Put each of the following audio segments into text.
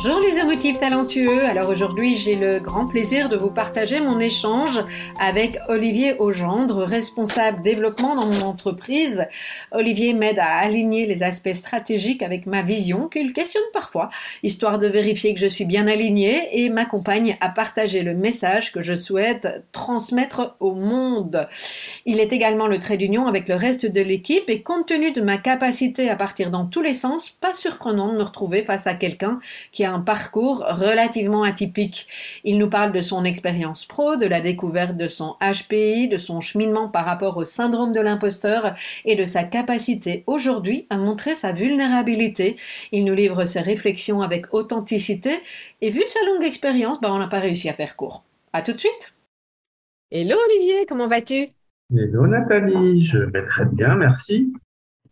Bonjour les émotifs talentueux. Alors aujourd'hui, j'ai le grand plaisir de vous partager mon échange avec Olivier Augendre, responsable développement dans mon entreprise. Olivier m'aide à aligner les aspects stratégiques avec ma vision, qu'il questionne parfois, histoire de vérifier que je suis bien aligné et m'accompagne à partager le message que je souhaite transmettre au monde. Il est également le trait d'union avec le reste de l'équipe et compte tenu de ma capacité à partir dans tous les sens, pas surprenant de me retrouver face à quelqu'un qui a un parcours relativement atypique. Il nous parle de son expérience pro, de la découverte de son HPI, de son cheminement par rapport au syndrome de l'imposteur et de sa capacité aujourd'hui à montrer sa vulnérabilité. Il nous livre ses réflexions avec authenticité et vu sa longue expérience, bah, on n'a pas réussi à faire court. À tout de suite. Hello Olivier, comment vas-tu? Hello Nathalie, je vais très bien, merci.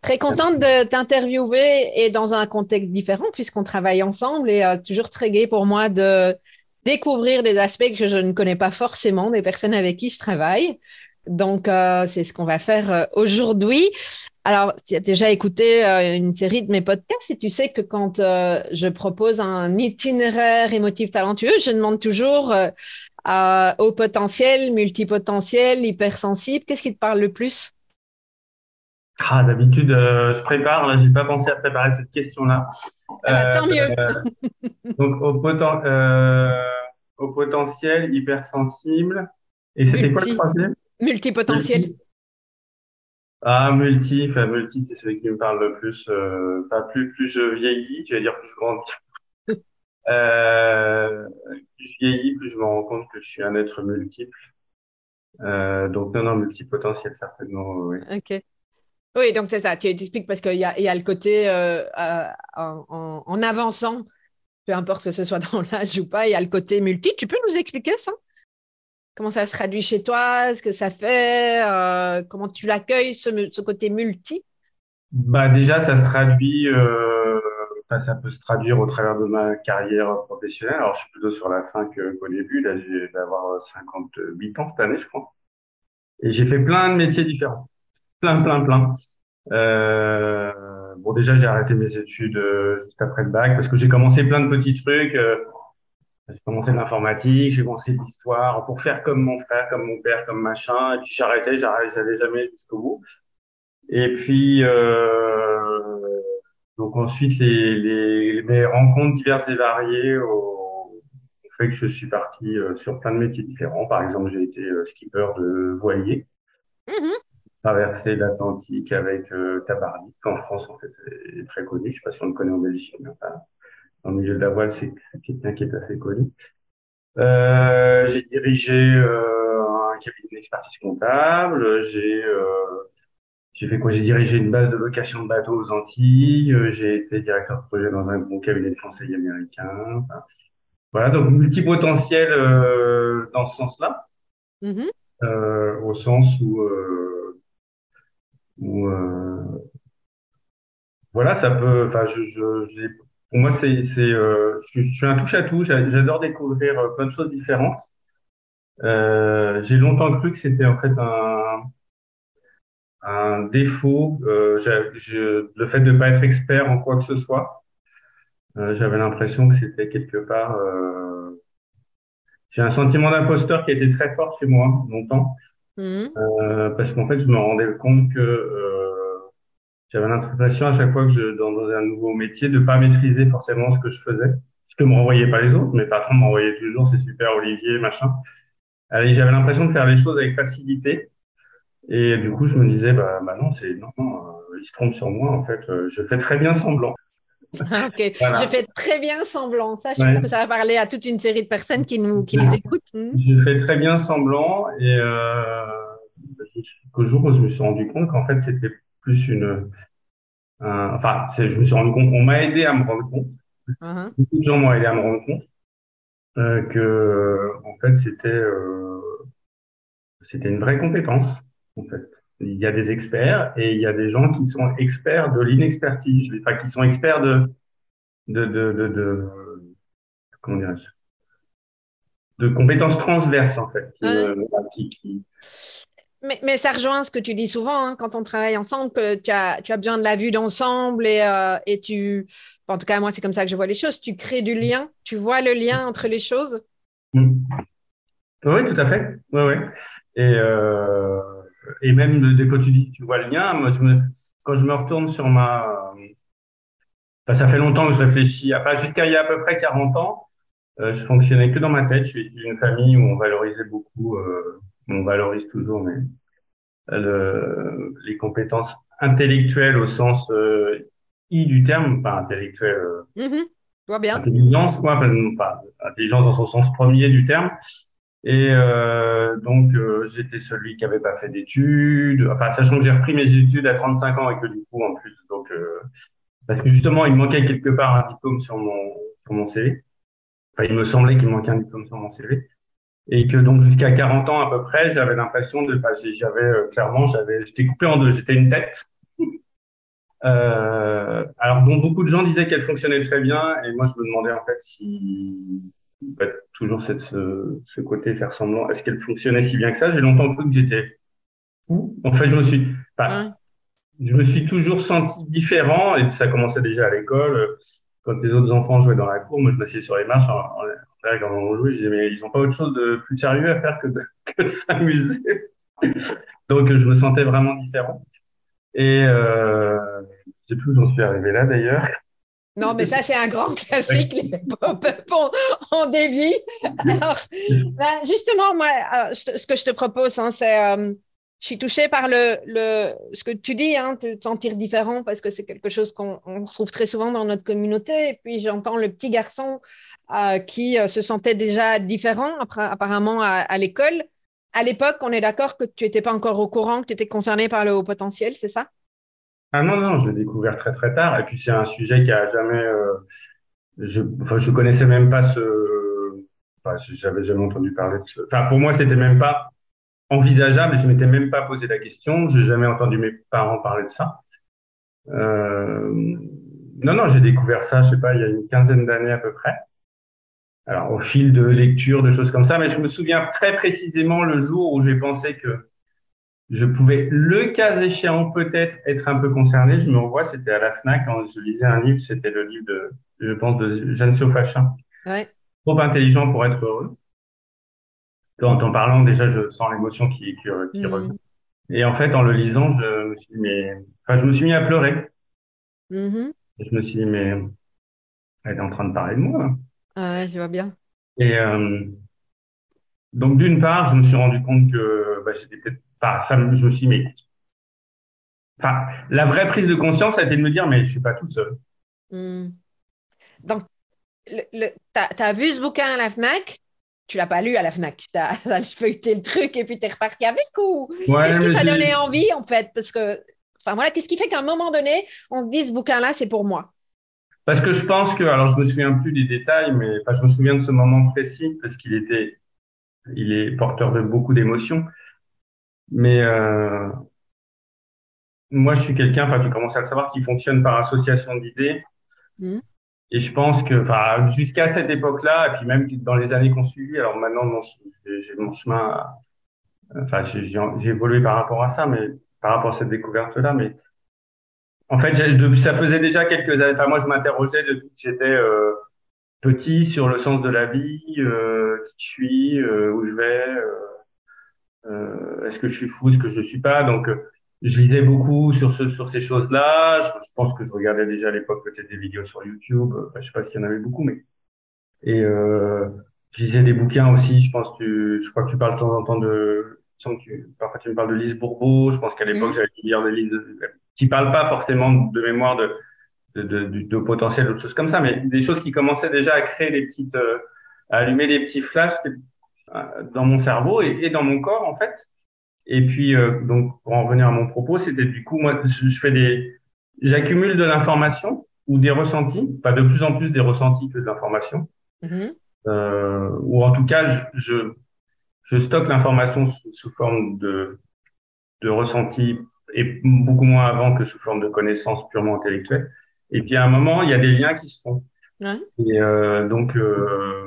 Très contente de t'interviewer et dans un contexte différent puisqu'on travaille ensemble et euh, toujours très gai pour moi de découvrir des aspects que je ne connais pas forcément des personnes avec qui je travaille. Donc, euh, c'est ce qu'on va faire euh, aujourd'hui. Alors, tu as déjà écouté une série de mes podcasts et tu sais que quand je propose un itinéraire émotif talentueux, je demande toujours au potentiel, multipotentiel, hypersensible, qu'est-ce qui te parle le plus? Ah, d'habitude, euh, je prépare. Là, j'ai pas pensé à préparer cette question-là. Ah bah, tant mieux. Euh, donc, au, poten euh, au, potentiel, hypersensible. Et c'était quoi le troisième? Multipotentiel. Ah, multi. Enfin, multi, c'est celui qui me parle le plus. pas plus, plus je vieillis, je vais dire plus je grandis. plus je vieillis, plus je me rends compte que je suis un être multiple. donc, non, non, multipotentiel, certainement. Oui. Ok. Oui, donc c'est ça. Tu expliques parce qu'il y a, le côté euh, euh, en, avançant, peu importe que ce soit dans l'âge ou pas, il y a le côté multi. Tu peux nous expliquer ça? Comment ça se traduit chez toi? Ce que ça fait euh, Comment tu l'accueilles, ce, côté multi? Bah Déjà, ça se traduit, ça peut se traduire au travers de ma carrière professionnelle. Alors, je suis plutôt sur la fin qu'au début. Là, je vais avoir 58 ans cette année, je crois. Et j'ai fait plein de métiers différents plein, plein, plein. Euh, bon, déjà, j'ai arrêté mes études euh, juste après le bac parce que j'ai commencé plein de petits trucs. Euh, j'ai commencé l'informatique, j'ai commencé l'histoire pour faire comme mon frère, comme mon père, comme machin. Et puis j'ai arrêté, j'allais jamais jusqu'au bout. Et puis, euh, donc ensuite, les, les, mes rencontres diverses et variées ont, fait que je suis parti sur plein de métiers différents. Par exemple, j'ai été skipper de voilier. Mm-hmm traverser l'Atlantique avec euh, Tabarly, en France en fait est très connu. Je sais pas si on le connaît en Belgique, mais enfin, dans le milieu de la voile, c'est quelqu'un qui est assez connu. Euh, j'ai dirigé euh, un cabinet d'expertise comptable. J'ai euh, j'ai fait quoi? J'ai dirigé une base de location de bateaux aux Antilles. J'ai été directeur de projet dans un bon cabinet de conseil américain. Enfin, voilà, donc multipotentiel euh, dans ce sens-là, mm-hmm. au sens où euh, voilà, ça peut. Enfin, je, je, pour moi, c'est, c'est, euh, je, suis un touche à tout. J'adore découvrir euh, plein de choses différentes. Euh, j'ai longtemps cru que c'était en fait un, un défaut. Euh, je, le fait de ne pas être expert en quoi que ce soit. Euh, j'avais l'impression que c'était quelque part. j'ai un sentiment d'imposteur qui été très fort chez moi longtemps. Mhm. Euh, parce qu'en fait, je me rendais compte que euh, j'avais l'impression à chaque fois que je dans, un nouveau métier de pas maîtriser forcément ce que je faisais. ce que me renvoyaient pas les autres. Mes patrons m'envoyaient toujours, c'est super, Olivier, machin. J'avais l'impression de faire les choses avec facilité. Et du coup, je me disais, bah, bah non, c'est non, non, euh, il se trompe sur moi. En fait, euh, je fais très bien semblant. ok, je fais très bien semblant. Ça, je pense que ça va parler à toute une série de personnes qui nous, qui nous écoutent. Hmm. Je fais très bien semblant et euh, jusqu'au jour où je me suis rendu compte qu'en fait, c'était plus une. enfin, je me suis rendu compte, on m'a aidé à me rendre compte. Uh-huh. Beaucoup de gens m'ont aidé à me rendre compte euh, que, en fait, c'était euh, c'était une vraie compétence. En fait, il y a des experts et il y a des gens qui sont experts de l'inexpertise, enfin, qui sont experts de de de de, de comment dirais-je de compétences transverses en fait, qui, qui, mais, mais, ça rejoint ce que tu dis souvent hein, quand on travaille ensemble, que tu as, tu as besoin de la vue d'ensemble et, euh, et tu, en tout cas, moi, c'est comme ça que je vois les choses. Tu crées du lien, tu vois le lien entre les choses. Mm. Oui, tout à fait. Oui, oui. Et, euh, et même dès que tu dis tu vois le lien, moi, je me, quand je me retourne sur ma. ça fait longtemps que je réfléchis. Jusqu'à il y a à peu près 40 ans, euh, je fonctionnais que dans ma tête. Je suis d'une famille où on valorisait beaucoup, euh, on valorise toujours, mais le, les compétences intellectuelles au sens euh, I du terme, pas intellectuel. Mm vois bien. Intelligence, quoi, pas, intelligence dans son sens premier du terme. Et euh, donc, euh, j'étais celui qui avait pas fait d'études. Enfin, sachant que j'ai repris mes études à 35 ans et que du coup, en plus, donc, euh, parce que justement, il manquait quelque part un diplôme sur mon, sur mon CV. Enfin, il me semblait qu'il manquait un diplôme sur mon CV. Et que donc, jusqu'à 40 ans à peu près, j'avais l'impression de, enfin, j'avais, euh, clairement, j'avais, j'étais coupé en deux. J'étais une tête euh, alors, bon, beaucoup de gens disaient qu'elle fonctionnait très bien, et moi, je me demandais en fait si toujours cette, ce, ce, côté faire semblant, est-ce qu'elle fonctionnait si bien que ça? J'ai longtemps cru que j'étais fou. En fait, je me suis, je me suis toujours senti différent, et ça commençait déjà à l'école. Quand les autres enfants jouaient dans la cour, moi, je m'asseyais sur les marches en, quand on jouait, je disais, mais ils n'ont pas autre chose de plus sérieux à faire que de, que de s'amuser. Donc, je me sentais vraiment différent. Et euh, je sais plus où j'en suis arrivé là d'ailleurs. Non, mais ça, c'est un grand classique, les pop on dévie. Alors, ben, justement, moi, euh, ce que je te propose, hein, c'est. Euh, je suis touchée par le, le, ce que tu dis, hein, te sentir différent, parce que c'est quelque chose qu'on retrouve très souvent dans notre communauté. Et puis, j'entends le petit garçon euh, qui se sentait déjà différent, apparemment, à, à l'école à l'époque, on est d'accord que tu n'étais pas encore au courant, que tu étais concerné par le haut potentiel, c'est ça? Ah non, non, je l'ai découvert très très tard. Et puis c'est un sujet qui a jamais. Euh, je, enfin, je connaissais même pas ce. Enfin, j'avais jamais entendu parler de ce. Enfin, pour moi, c'était même pas envisageable. Je m'étais même pas posé la question. J'ai jamais entendu mes parents parler de ça. Euh... Non, non, j'ai découvert ça, je sais pas, il y a une quinzaine d'années à peu près alors au fil de lecture, de choses comme ça, mais je me souviens très précisément le jour où j'ai pensé que je pouvais, le cas échéant, peut-être être un peu concerné. Je me revois, c'était à la FNAC quand je lisais un livre, c'était le livre de, je pense, de Jeanne Sofachin. Ouais. Trop intelligent pour être heureux. En en parlant, déjà, je sens l'émotion qui, qui, qui mmh. revient. Et en fait, en le lisant, je me suis dit, mais, enfin, je me suis mis à pleurer. Mmh. je me suis dit, mais, elle est en train de parler de moi. Ah je vois bien. Et euh, donc, d'une part, je me suis rendu compte que bah, j'étais peut-être pas. Ça, je me suis dit, mais. Enfin, la vraie prise de conscience a été de me dire, mais je suis pas tout seul. Hmm. Donc, tu as, vu ce bouquin à la FNAC? Tu l'as pas lu à la FNAC, tu as, feuilleté le truc et puis tu es reparti avec ou? Qu'est-ce qui t'a donné envie en fait? Parce que, enfin voilà, qu'est-ce qui fait qu'à un moment donné, on se dit ce bouquin-là, c'est pour moi? Parce que je pense que, alors je me souviens plus des détails, mais enfin, je me souviens de ce moment précis parce qu'il était, il est porteur de beaucoup d'émotions. Mais euh, moi, je suis quelqu'un, enfin, tu commences à le savoir, qui fonctionne par association d'idées. Mmh. Et je pense que, enfin, jusqu'à cette époque-là, et puis même dans les années qu'on suivi, alors maintenant, j'ai mon chemin, enfin, j'ai évolué par rapport à ça, mais par rapport à cette découverte-là, mais en fait, ça faisait déjà quelques années. Enfin, moi, je m'interrogeais depuis que j'étais euh, petit sur le sens de la vie, euh, qui je suis, euh, où je vais, est-ce que je suis fou, est-ce que je ne suis pas? Donc, je lisais beaucoup sur, ce, sur ces choses-là. Je, pense que je regardais déjà à l'époque peut-être des vidéos sur YouTube. Enfin, je sais pas s'il y en avait beaucoup, mais Et euh, je lisais des bouquins aussi. Je pense tu, je crois que tu parles de temps en temps de, tu, parfois tu me parles de Lise Bourbeau. Je pense qu'à l'époque, mmh. j'avais lire des livres qui parlent pas forcément de mémoire de, de, de, de potentiel, d'autres choses comme ça, mais des choses qui commençaient déjà à créer des petites, euh, à allumer des petits flashs euh, dans mon cerveau et, et, dans mon corps, en fait. Et puis, euh, donc, pour en revenir à mon propos, c'était du coup, moi, je, je fais des, j'accumule de l'information ou des ressentis, pas de plus en plus des ressentis que de l'information. Mmh. Euh, ou en tout cas, je, je stocke l'information sous, sous, forme de, de ressenti et beaucoup moins avant que sous forme de connaissances purement intellectuelles. Et puis à un moment, il y a des liens qui se font. Ouais. Et euh, donc, euh,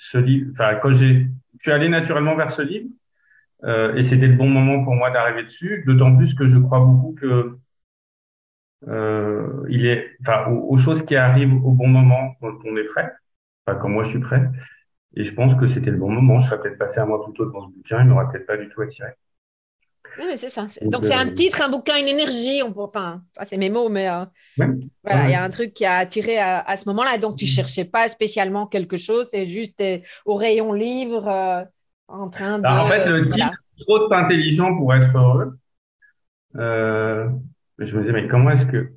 ce livre, enfin, quand j'ai, je suis allé naturellement vers ce livre, euh, et c'était le bon moment pour moi d'arriver dessus, d'autant plus que je crois beaucoup que euh, il est, enfin, aux, choses qui arrivent au bon moment quand on est prêt, enfin, quand moi je suis prêt. Et je pense que c'était le bon moment. Je serais peut-être passé un mois plus tôt dans ce bouquin, il m'aurait peut-être pas du tout attiré. Oui, c'est ça. Donc, c'est un euh, titre, un bouquin, une énergie. On peut... Enfin, ça, c'est mes mots, mais euh, voilà, il y a un truc qui a attiré à, ce moment-là. Donc, tu ne mm. cherchais pas spécialement quelque chose, c'est juste au rayon livre euh, en train de. en fait, le titre, trop intelligent pour être heureux. je me disais, mais comment est-ce que.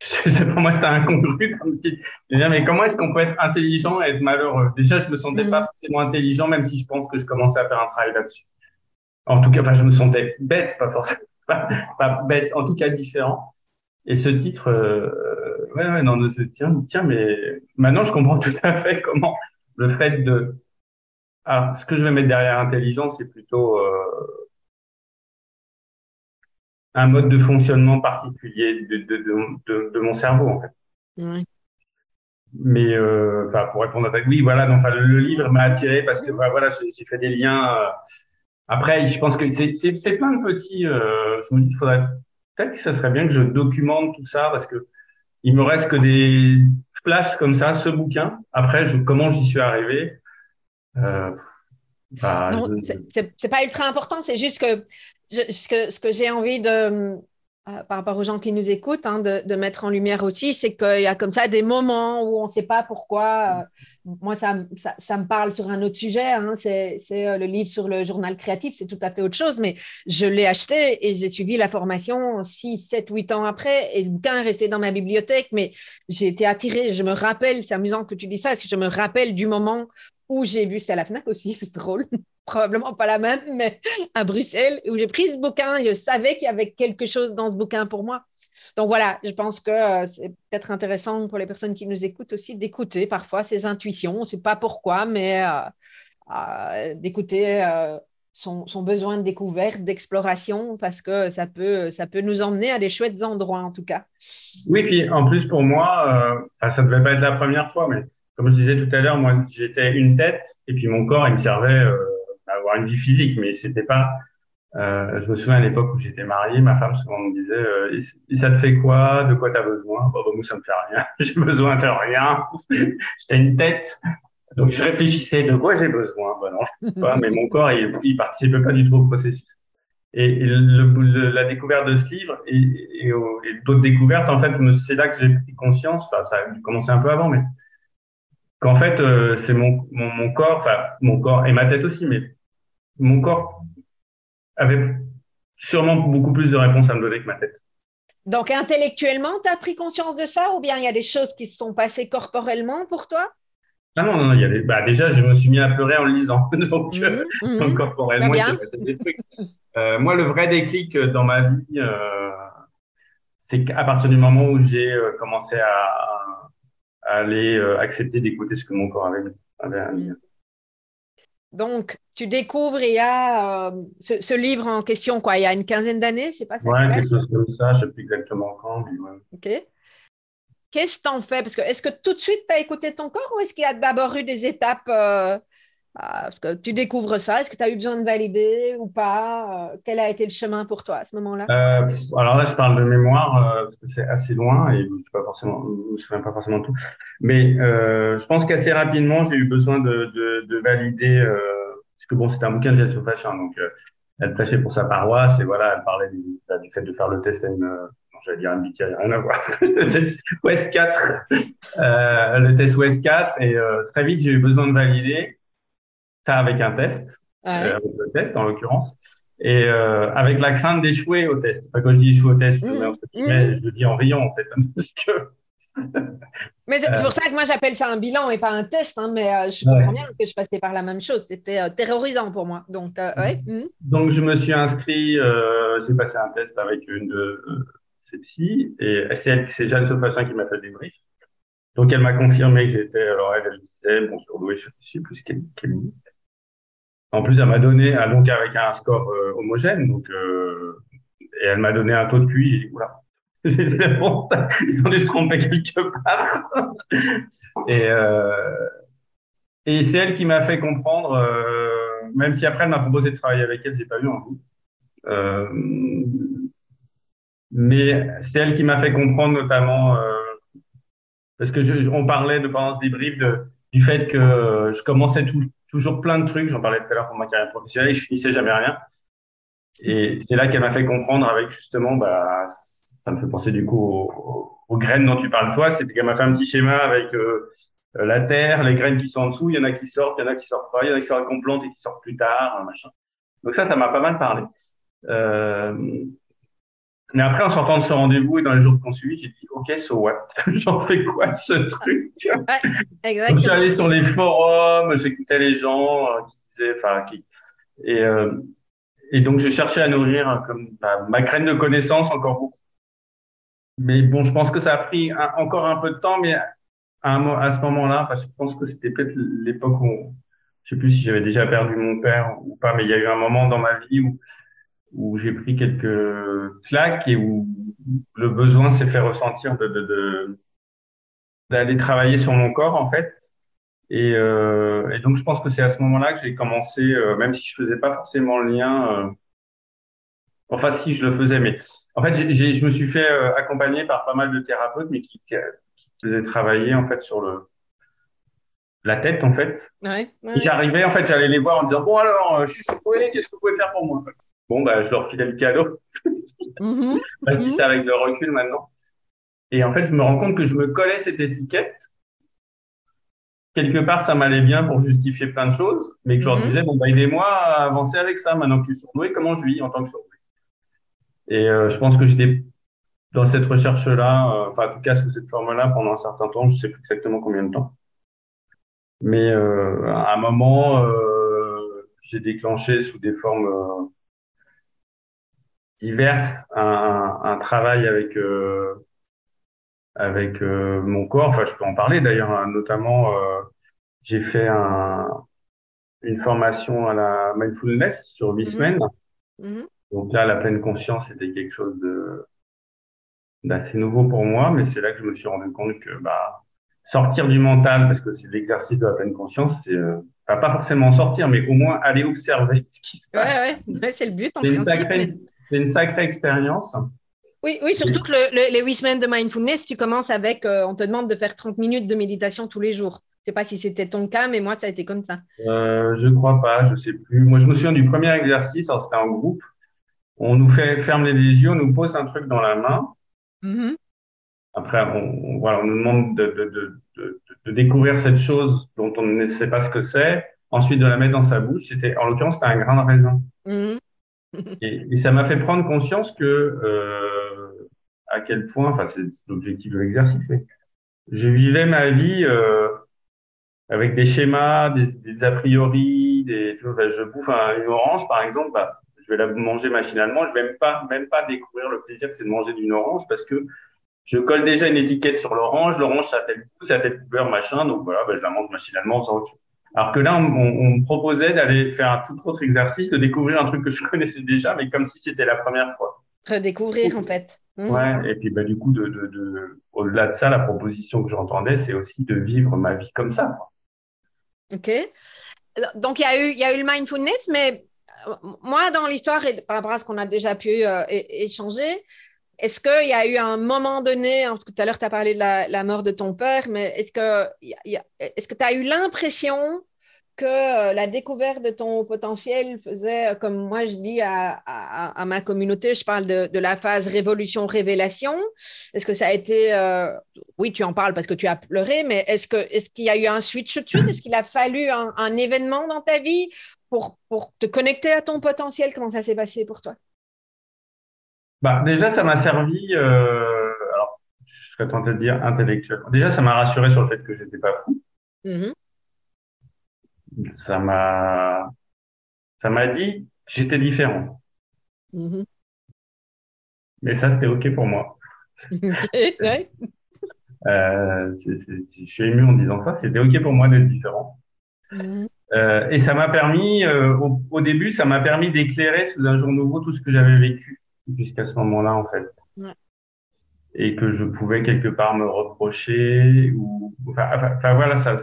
je sais pas, moi, c'était incongru comme titre. Je me disais, mais comment est-ce qu'on peut être intelligent et être malheureux? Déjà, je me sentais mm. pas forcément intelligent, même si je pense que je commençais à faire un travail là-dessus. En tout cas, enfin, je me sentais bête, pas forcément, pas, bête, en tout cas différent. Et ce titre, euh, ouais, ouais, non, tiens, tiens, mais maintenant je comprends tout à fait comment le fait de, alors, ce que je vais mettre derrière intelligence, c'est plutôt euh, un mode de fonctionnement particulier de, de, de, de mon cerveau, en fait. Mais euh, pour répondre à ta... oui, voilà, donc, le, livre m'a attiré parce que bah, voilà, j'ai fait des liens. Après, je pense que c'est plein de petits. Euh, je me dis qu'il faudrait peut-être que ça serait bien que je documente tout ça parce que il me reste que des flashs comme ça, ce bouquin. Après, je, comment j'y suis arrivé euh, bah, Non, c'est pas ultra important. C'est juste que ce que, ce que j'ai envie de euh, par rapport aux gens qui nous écoutent, hein, de, mettre en lumière aussi, c'est qu'il y a comme ça des moments où on ne sait pas pourquoi. Euh, moi, ça, me parle sur un autre sujet. Hein, c'est euh, le livre sur le journal créatif, c'est tout à fait autre chose, mais je l'ai acheté et j'ai suivi la formation 6, 7, 8 ans après et le bouquin est resté dans ma bibliothèque, mais j'ai été attirée. Je me rappelle, c'est amusant que tu dis ça, je me rappelle du moment où j'ai vu, c'était à la FNAC aussi, c'est drôle, probablement pas la même, mais à Bruxelles, où j'ai pris ce bouquin, je savais qu'il y avait quelque chose dans ce bouquin pour moi. Donc voilà, je pense que euh, c'est peut-être intéressant pour les personnes qui nous écoutent aussi d'écouter parfois ces intuitions, on ne sait pas pourquoi, mais euh, euh, d'écouter son, son, besoin de découverte, d'exploration, parce que ça peut, ça peut nous emmener à des chouettes endroits en tout cas. Oui, puis en plus pour moi, ça ne devait pas être la première fois, mais comme je disais tout à l'heure, moi, j'étais une tête et puis mon corps, il me servait euh, à avoir une vie physique, mais c'était pas. Euh, je me souviens à l'époque où j'étais marié, ma femme souvent me disait euh, et, ça te fait quoi? De quoi tu as besoin? Bon, bah, moi, ça me fait rien. j'ai besoin de rien. j'étais une tête. Donc, je réfléchissais de quoi j'ai besoin? Bah, non, je pas, mais mon corps, il, il participait pas du tout au processus. Et, et le, la découverte de ce livre et, et, et d'autres découvertes, en fait, c'est là que j'ai pris conscience. Enfin, ça a commencé un peu avant, mais qu'en fait, euh, c'est mon, mon, mon, corps, enfin, mon corps et ma tête aussi, mais mon corps avait sûrement beaucoup plus de réponses à me donner que ma tête. Donc, intellectuellement, tu as pris conscience de ça ou bien il y a des choses qui se sont passées corporellement pour toi? Ah non, non, non, il y a des... bah, déjà, je me suis mis à pleurer en le lisant. donc, mmh, euh, mmh. corporellement, il s'est passé des trucs. Euh, moi, le vrai déclic dans ma vie, euh, c'est qu'à partir du moment où j'ai commencé à, aller euh, accepter d'écouter ce que mon corps avait, avait à dire. Donc, tu découvres, il y a euh, ce, livre en question, quoi, il y a une quinzaine d'années, je ne sais pas. Oui, quelque chose comme ça, je ne sais plus exactement quand, mais ouais. OK. Qu'est-ce que tu en fais? Parce que est-ce que tout de suite, tu as écouté ton corps ou est-ce qu'il y a d'abord eu des étapes euh, ah, parce que tu découvres ça, est-ce que tu as eu besoin de valider ou pas? Euh, Quel a été le chemin pour toi à ce moment-là? Euh, Alors là, je parle de mémoire euh, parce que c'est assez loin et je ne me souviens pas forcément tout. Mais je pense qu'assez rapidement, j'ai eu besoin de, de, de valider, parce que bon, c'était un bouquin de gestion Fachin, donc elle prêchait pour sa paroisse et voilà, elle parlait du, bah, fait de faire le test une, j'allais dire un BTI, rien à voir. le test OS 4, euh, le test OS 4, et très vite, j'ai eu besoin de valider ça avec un test, euh, avec le test en l'occurrence, et euh, avec la crainte d'échouer au test. Enfin, quand je dis échouer au test, je, mmh. je le dis en riant en fait, parce que mais c'est pour ça que moi j'appelle ça un bilan et pas un test, hein, mais euh, je comprends bien que je passais par la même chose. C'était euh, terrorisant pour moi. Donc, euh, ouais. Mmh. Donc je me suis inscrit, j'ai passé un test avec une de ces psy et c'est Jeanne Sofachin qui m'a fait des briefs. Donc elle m'a confirmé que j'étais, alors elle, elle disait, bon, surdoué, je ne sais plus quelle, quelle minute. En plus, elle m'a donné, donc avec un score homogène, donc, et elle m'a donné un taux de QI, j'ai dit, oula, ils ont dû se tromper quelque part. et, euh, et c'est elle qui m'a fait comprendre, euh, même si après elle m'a proposé de travailler avec elle, j'ai pas eu envie. Euh, mais c'est elle qui m'a fait comprendre notamment, euh, parce que je, on parlait de pendant ce débrief du fait que je commençais tout, toujours plein de trucs, j'en parlais tout à l'heure pour ma carrière professionnelle, je finissais jamais rien. Et c'est là qu'elle m'a fait comprendre avec justement, bah, ça me fait penser du coup aux, graines dont tu parles toi. C'était qu'elle m'a fait un petit schéma avec euh, la terre, les graines qui sont en dessous. Il y en a qui sortent, il y en a qui sortent pas, il y en a qui sortent qu'on et qui sortent plus tard, machin. Donc ça, ça m'a pas mal parlé. Euh, mais après, en sortant de ce rendez-vous et dans les jours qu'on suivit, j'ai dit, OK, so what? J'en fais quoi de ce truc? Ouais, exactement. J'allais sur les forums, j'écoutais les gens euh, qui disaient, enfin, qui, et, euh, et donc, je cherchais à nourrir comme ma graine de connaissance encore beaucoup mais bon, je pense que ça a pris encore un peu de temps, mais à, à ce moment-là, parce que je pense que c'était peut-être l'époque où, je sais plus si j'avais déjà perdu mon père ou pas, mais il y a eu un moment dans ma vie où, où j'ai pris quelques claques et où le besoin s'est fait ressentir de, de, d'aller travailler sur mon corps, en fait. Et, euh, et donc, je pense que c'est à ce moment-là que j'ai commencé, euh, même si je faisais pas forcément le lien, euh, Enfin, si, je le faisais, mais en fait, je me suis fait euh, accompagner par pas mal de thérapeutes, mais qui, qui, faisaient travailler en fait sur le la tête, en fait. Ouais, J'arrivais, en fait, j'allais les voir en disant bon alors, euh, je suis secoué, qu'est-ce que vous pouvez faire pour moi? Bon, bah, je leur filais le cadeau. Je dis ça avec le recul maintenant. Et en fait, je me rends compte que je me collais cette étiquette. Quelque part, ça m'allait bien pour justifier plein de choses, mais que je leur mm-hmm. disais bon, bah, aidez-moi à avancer avec ça. Maintenant que je suis surdoué, comment je vis en tant que surdoué? Et euh, je pense que j'étais dans cette recherche-là, euh, enfin en tout cas sous cette forme-là pendant un certain temps, je ne sais plus exactement combien de temps. Mais euh, à un moment, j'ai déclenché sous des formes diverses un, un, travail avec avec mon corps. Enfin, je peux en parler d'ailleurs. Hein. Notamment, j'ai fait un, une formation à la mindfulness sur huit mm-hmm. semaines. Mm-hmm. Donc là, la pleine conscience était quelque chose de d'assez nouveau pour moi, mais c'est là que je me suis rendu compte que bah, sortir du mental, parce que c'est l'exercice de la pleine conscience, c'est euh, pas forcément sortir, mais au moins aller observer ce qui se passe. Ouais, ouais, c'est le but en principe. C'est une sacrée expérience. Oui, oui, surtout que les huit semaines de mindfulness, tu commences avec, euh, on te demande de faire 30 minutes de méditation tous les jours. Je ne sais pas si c'était ton cas, mais moi, ça a été comme ça. Euh, je ne crois pas, je ne sais plus. Moi, je me souviens du premier exercice, c'était en groupe on nous fait ferme les yeux, on nous pose un truc dans la main. Mm-hmm. Après, on, voilà, on nous demande de, de, de, de, découvrir cette chose dont on ne sait pas ce que c'est, ensuite de la mettre dans sa bouche. C'était, en l'occurrence, c'était un grain de raisin. Mm-hmm. Et, ça m'a fait prendre conscience que euh, à quel point, enfin, c'est l'objectif de l'exercice, mais je vivais ma vie euh, avec des schémas, des, des a priori, des, je bouffe une orange, par exemple, bah, je vais la manger machinalement. Je vais même pas, même pas découvrir le plaisir que c'est de manger d'une orange parce que je colle déjà une étiquette sur l'orange. L'orange, ça a tel goût, ça a tel couleur, machin. Donc voilà, ben, je la mange machinalement sans autre chose. Alors que là, on, on me proposait d'aller faire un tout autre exercice, de découvrir un truc que je connaissais déjà, mais comme si c'était la première fois. Redécouvrir, en fait. Mmh. Ouais, et puis bah, du coup, de, de, de au-delà de ça, la proposition que j'entendais, c'est aussi de vivre ma vie comme ça. Ok. Donc, il y, a eu, y a eu le mindfulness, mais moi, dans l'histoire, et par rapport à ce qu'on a déjà pu euh, échanger, est-ce qu'il y a eu un moment donné, tout à l'heure tu as parlé de la, mort de ton père, mais est-ce que que tu as eu l'impression que euh, la découverte de ton potentiel faisait, euh, comme moi je dis à, ma communauté, je parle de, la phase révolution-révélation. Est-ce que ça a été, euh, oui, tu en parles parce que tu as pleuré, mais est-ce est-ce qu'il y a eu un switch de suite? Est-ce qu'il a fallu un, événement dans ta vie pour te connecter à ton potentiel? Comment ça s'est passé pour toi? Bah, Déjà, ça m'a servi, alors je serais tenté de dire intellectuellement. Déjà, ça m'a rassuré sur le fait que j'étais pas fou. Mm-hmm ça m'a ça m'a dit que j'étais différent. Mm-hmm. Mais ça, c'était OK pour moi. euh, je suis ému en disant ça. C'était OK pour moi d'être différent. Mm-hmm. Euh, et ça m'a permis, euh, au, début, ça m'a permis d'éclairer sous un jour nouveau tout ce que j'avais vécu jusqu'à ce moment-là, en fait. Et que je pouvais quelque part me reprocher ou, enfin, enfin voilà, ça,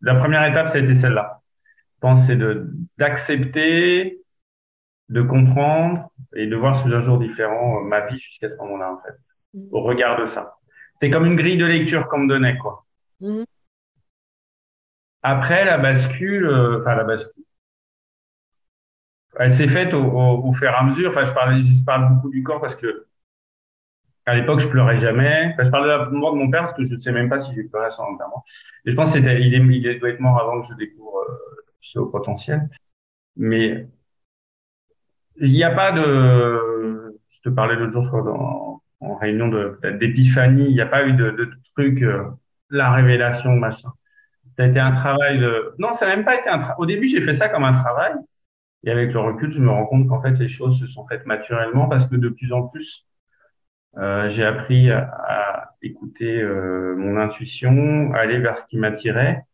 la première étape, ça a été celle-là. Je pense c'est d'accepter, de comprendre et de voir sous un jour différent euh, ma vie jusqu'à ce moment-là, en fait, mm. au regard de ça. C'était comme une grille de lecture qu'on me donnait, quoi. Mm. Après, la bascule, euh, enfin, la bascule, elle s'est faite au, au, fur et à mesure. Enfin, je parle, je parle beaucoup du corps parce que à l'époque, je pleurais jamais. je parle de la mort de mon père parce que je sais même pas si j'ai pleuré son enterrement. Et je pense qu'il il, est, doit être mort avant que je découvre euh, ce potentiel. Mais il n'y a pas de. Je te parlais l'autre jour dans, en réunion d'épiphanie. Il n'y a pas eu de, de truc, euh, la révélation, machin. Ça a été un travail de. Non, ça n'a même pas été un travail. Au début, j'ai fait ça comme un travail. Et avec le recul, je me rends compte qu'en fait, les choses se sont faites naturellement parce que de plus en plus, euh, j'ai appris à, écouter euh, mon intuition, à aller vers ce qui m'attirait,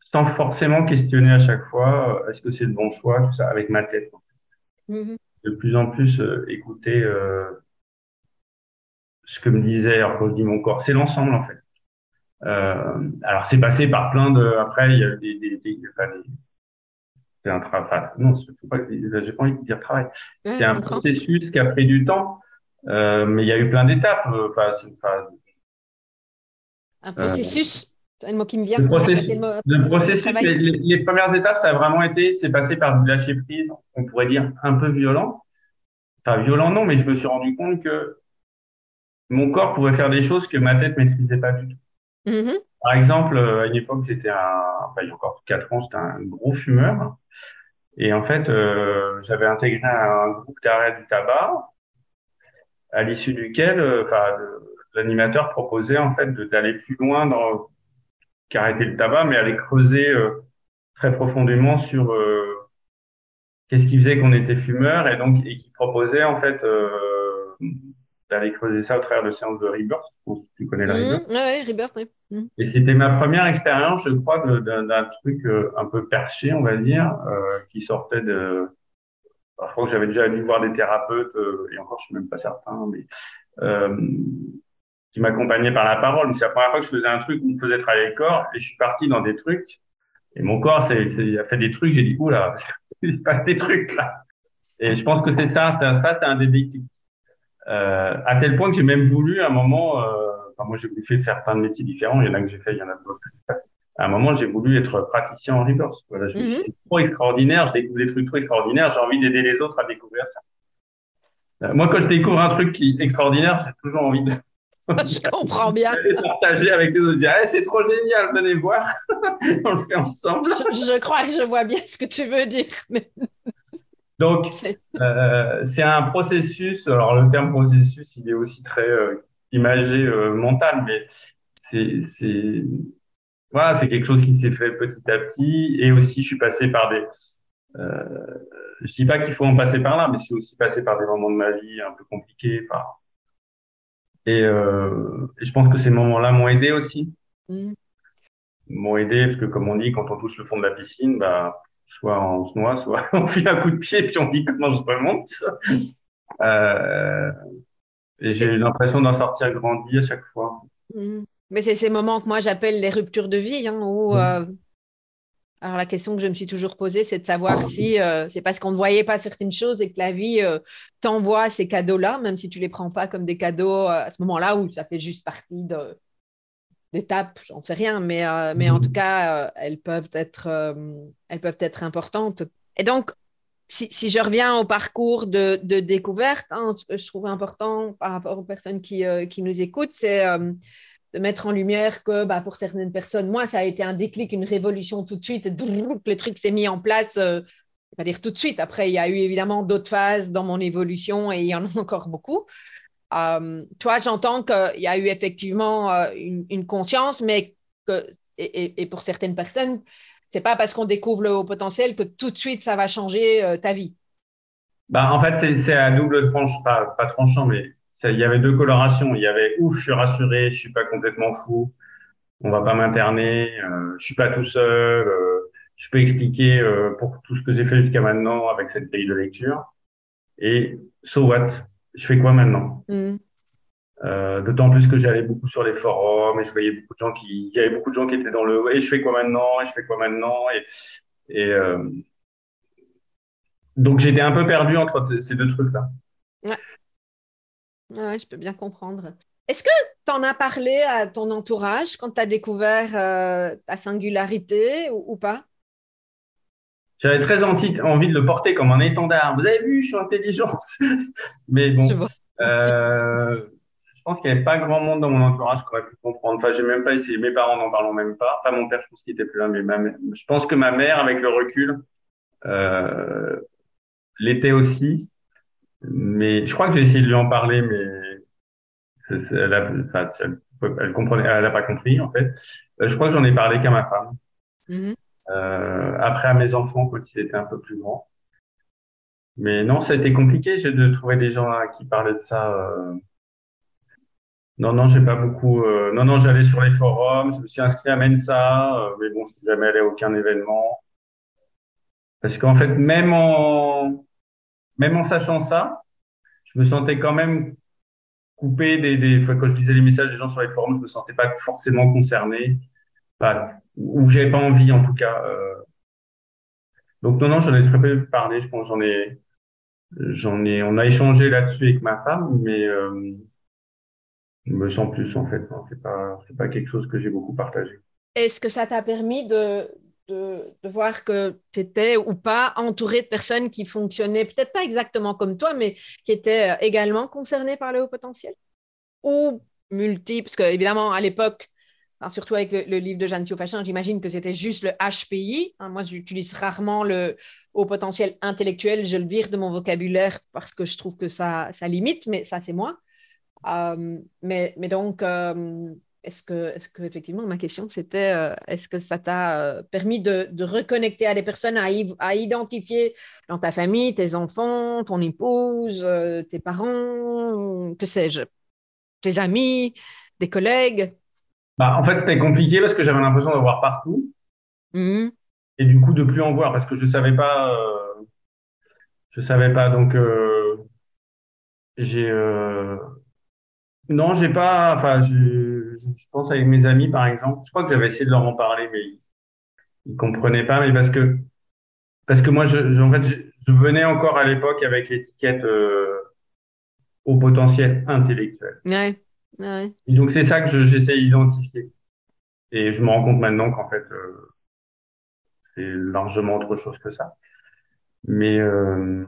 sans forcément questionner à chaque fois euh, est-ce que c'est le bon choix, tout ça, avec ma tête. Mm-hmm. De plus en plus écouter ce que me disait, alors quand je dis mon corps, c'est l'ensemble en fait. Euh, alors c'est passé par plein de. Après, il y a des, des, des, c'est un travail. Non, j'ai pas envie de dire travail. c'est un processus qui a pris du temps. Euh, mais il y a eu plein d'étapes. Euh, enfin, un processus. C'est un mot qui me vient. Le processus, le processus les, premières étapes, ça a vraiment été, c'est passé par du lâcher prise, on pourrait dire un peu violent. Enfin, violent non, mais je me suis rendu compte que mon corps pouvait faire des choses que ma tête maîtrisait pas du tout. Mm-hmm. Par exemple, euh, à une époque, j'étais un, il y a encore quatre ans, j'étais un gros fumeur. Et en fait, j'avais intégré un groupe d'arrêt du tabac à l'issue duquel euh, l'animateur proposait en fait d'aller plus loin dans qu'arrêter le tabac, mais aller creuser euh, très profondément sur euh, qu'est-ce qui faisait qu'on était fumeur et donc et qui proposait en fait d'aller creuser ça au travers de séances de Rebirth. Tu connais la mmh, Rebirth Oui, Rebirth, oui. Mmh. Et c'était ma première expérience, je crois, d'un truc un peu perché, on va dire, qui sortait de je crois que j'avais déjà dû voir des thérapeutes, euh, et encore je suis même pas certain, mais euh, qui m'accompagnaient par la parole. Mais c'est la première fois que je faisais un truc où me faisait travailler le corps, et je suis parti dans des trucs, et mon corps il a fait des trucs, j'ai dit, oula, il se passe des trucs là. Et je pense que c'est ça, ça c'est un des déclics. Euh, à tel point que j'ai même voulu à un moment, euh, enfin, moi j'ai fait faire plein de métiers différents, il y en a que j'ai fait, il y en a d'autres à un moment, j'ai voulu être praticien en reverse. Voilà, je me suis mhm. trop extraordinaire, je découvre des trucs trop extraordinaires, j'ai envie d'aider les autres à découvrir ça. Euh, moi, quand je découvre un truc qui est extraordinaire, j'ai toujours envie de je comprends bien. partager avec les autres, dire hey, c'est trop génial, venez voir, on le fait ensemble. Je, crois que je vois bien ce que tu veux dire. Donc, euh, c'est un processus. Alors, le terme processus, il est aussi très euh, imagé euh, mental, mais c'est voilà, c'est quelque chose qui s'est fait petit à petit. Et aussi, je suis passé par des. Euh, je dis pas qu'il faut en passer par là, mais je suis aussi passé par des moments de ma vie un peu compliqués. Par... Et, euh, et je pense que ces moments-là m'ont aidé aussi. Mm. M'ont aidé parce que, comme on dit, quand on touche le fond de la piscine, bah, soit on se noie, soit on fait un coup de pied, puis on dit comment je remonte. Euh, et j'ai l'impression d'en sortir grandi à chaque fois. Mm. Mais c'est ces moments que moi j'appelle les ruptures de vie, hein, où euh, alors la question que je me suis toujours posée, c'est de savoir si euh, c'est parce qu'on ne voyait pas certaines choses et que la vie euh, t'envoie ces cadeaux-là, même si tu les prends pas comme des cadeaux à ce moment-là où ça fait juste partie de, l'étape, j'en sais rien, mais, mais en tout cas, elles, peuvent être, elles peuvent être importantes. Et donc, si, si, je reviens au parcours de, de découverte, hein, je trouve important par rapport aux personnes qui, qui nous écoutent, c'est de mettre en lumière que bah, pour certaines personnes, moi, ça a été un déclic, une révolution tout de suite, et le truc s'est mis en place, euh, pas dire tout de suite. Après, il y a eu évidemment d'autres phases dans mon évolution et il y en a encore beaucoup. Euh, toi, j'entends qu'il y a eu effectivement euh, une, conscience, mais que, et, pour certaines personnes, c'est pas parce qu'on découvre le haut potentiel que tout de suite ça va changer euh, ta vie. Bah, en fait, c'est à double tranche, pas, tranchant, mais il y avait deux colorations. Il y avait ouf, je suis rassuré, je suis pas complètement fou, on va pas m'interner, je suis pas tout seul, je peux expliquer pour tout ce que j'ai fait jusqu'à maintenant avec cette grille de lecture. Et so what? Je fais quoi maintenant mm. euh, D'autant plus que j'allais beaucoup sur les forums et je voyais beaucoup de gens qui, il y avait beaucoup de gens qui étaient dans le et je fais quoi maintenant Et je fais quoi maintenant Et, et euh, donc j'étais un peu perdu entre ces deux trucs là. Ouais. Oui, je peux bien comprendre. Est-ce que tu en as parlé à ton entourage quand tu as découvert euh, ta singularité ou, pas? J'avais très envie, de le porter comme un étendard. Vous avez vu, je suis intelligente. Mais bon, euh, je pense qu'il n'y avait pas grand monde dans mon entourage qui aurait pu comprendre. Enfin, j'ai même pas essayé. Mes parents n'en parlent même pas. Enfin, mon père, je pense qu'il était plus là, mais je pense que ma mère, avec le recul, euh, l'était aussi. Mais je crois que j'ai essayé de lui en parler, mais elle, a, elle, comprenait, elle n'a pas compris en fait. Euh, je crois que j'en ai parlé qu'à ma femme. Mm-hmm. Après à mes enfants quand ils étaient un peu plus grands. Mais non, ça a été compliqué de trouver des gens qui parlaient de ça. Euh... Non, non, j'ai pas beaucoup. Euh... Non, non, j'allais sur les forums, je me suis inscrit à Mensa, euh, mais bon, je suis jamais allé à aucun événement. Parce qu'en fait, même en même en sachant ça, je me sentais quand même coupé des, des quand je lisais les messages des gens sur les forums, je me sentais pas forcément concerné, pas, ou j'avais pas envie en tout cas. Euh. Donc non, non, j'en ai très peu parlé. Je pense j'en ai, j'en ai, on a échangé là-dessus avec ma femme, mais euh, me sens plus en fait. C'est pas, c'est pas quelque chose que j'ai beaucoup partagé. Est-ce que ça t'a permis de, de, voir que tu étais ou pas entouré de personnes qui fonctionnaient peut-être pas exactement comme toi, mais qui étaient euh, également concernées par le haut potentiel? Ou multi, parce que évidemment, à l'époque, surtout avec le, livre de Jeanne Thiofachin, j'imagine que c'était juste le HPI. Hein, moi, j'utilise rarement le haut potentiel intellectuel, je le vire de mon vocabulaire parce que je trouve que ça, ça limite, mais ça, c'est moi. Euh, mais, mais donc, euh, est-ce que, est-ce que effectivement, ma question, c'était euh, est-ce que ça t'a permis de, de, reconnecter à des personnes, à, à, identifier dans ta famille, tes enfants, ton épouse, tes parents, que sais-je, tes amis, des collègues? Bah, En fait, c'était compliqué parce que j'avais l'impression de voir partout. Mmh. Et du coup, de plus en voir parce que je ne savais pas. je savais pas. Donc, j'ai. Non, j'ai pas. Enfin, je je pense avec mes amis, par exemple. Je crois que j'avais essayé de leur en parler, mais ils, comprenaient pas. Mais parce que, parce que moi, je, en fait, je, venais encore à l'époque avec l'étiquette euh, au potentiel intellectuel. Ouais. Et donc, c'est ça que j'essaie d'identifier. Et je me rends compte maintenant qu'en fait, euh, c'est largement autre chose que ça. Mais, euh,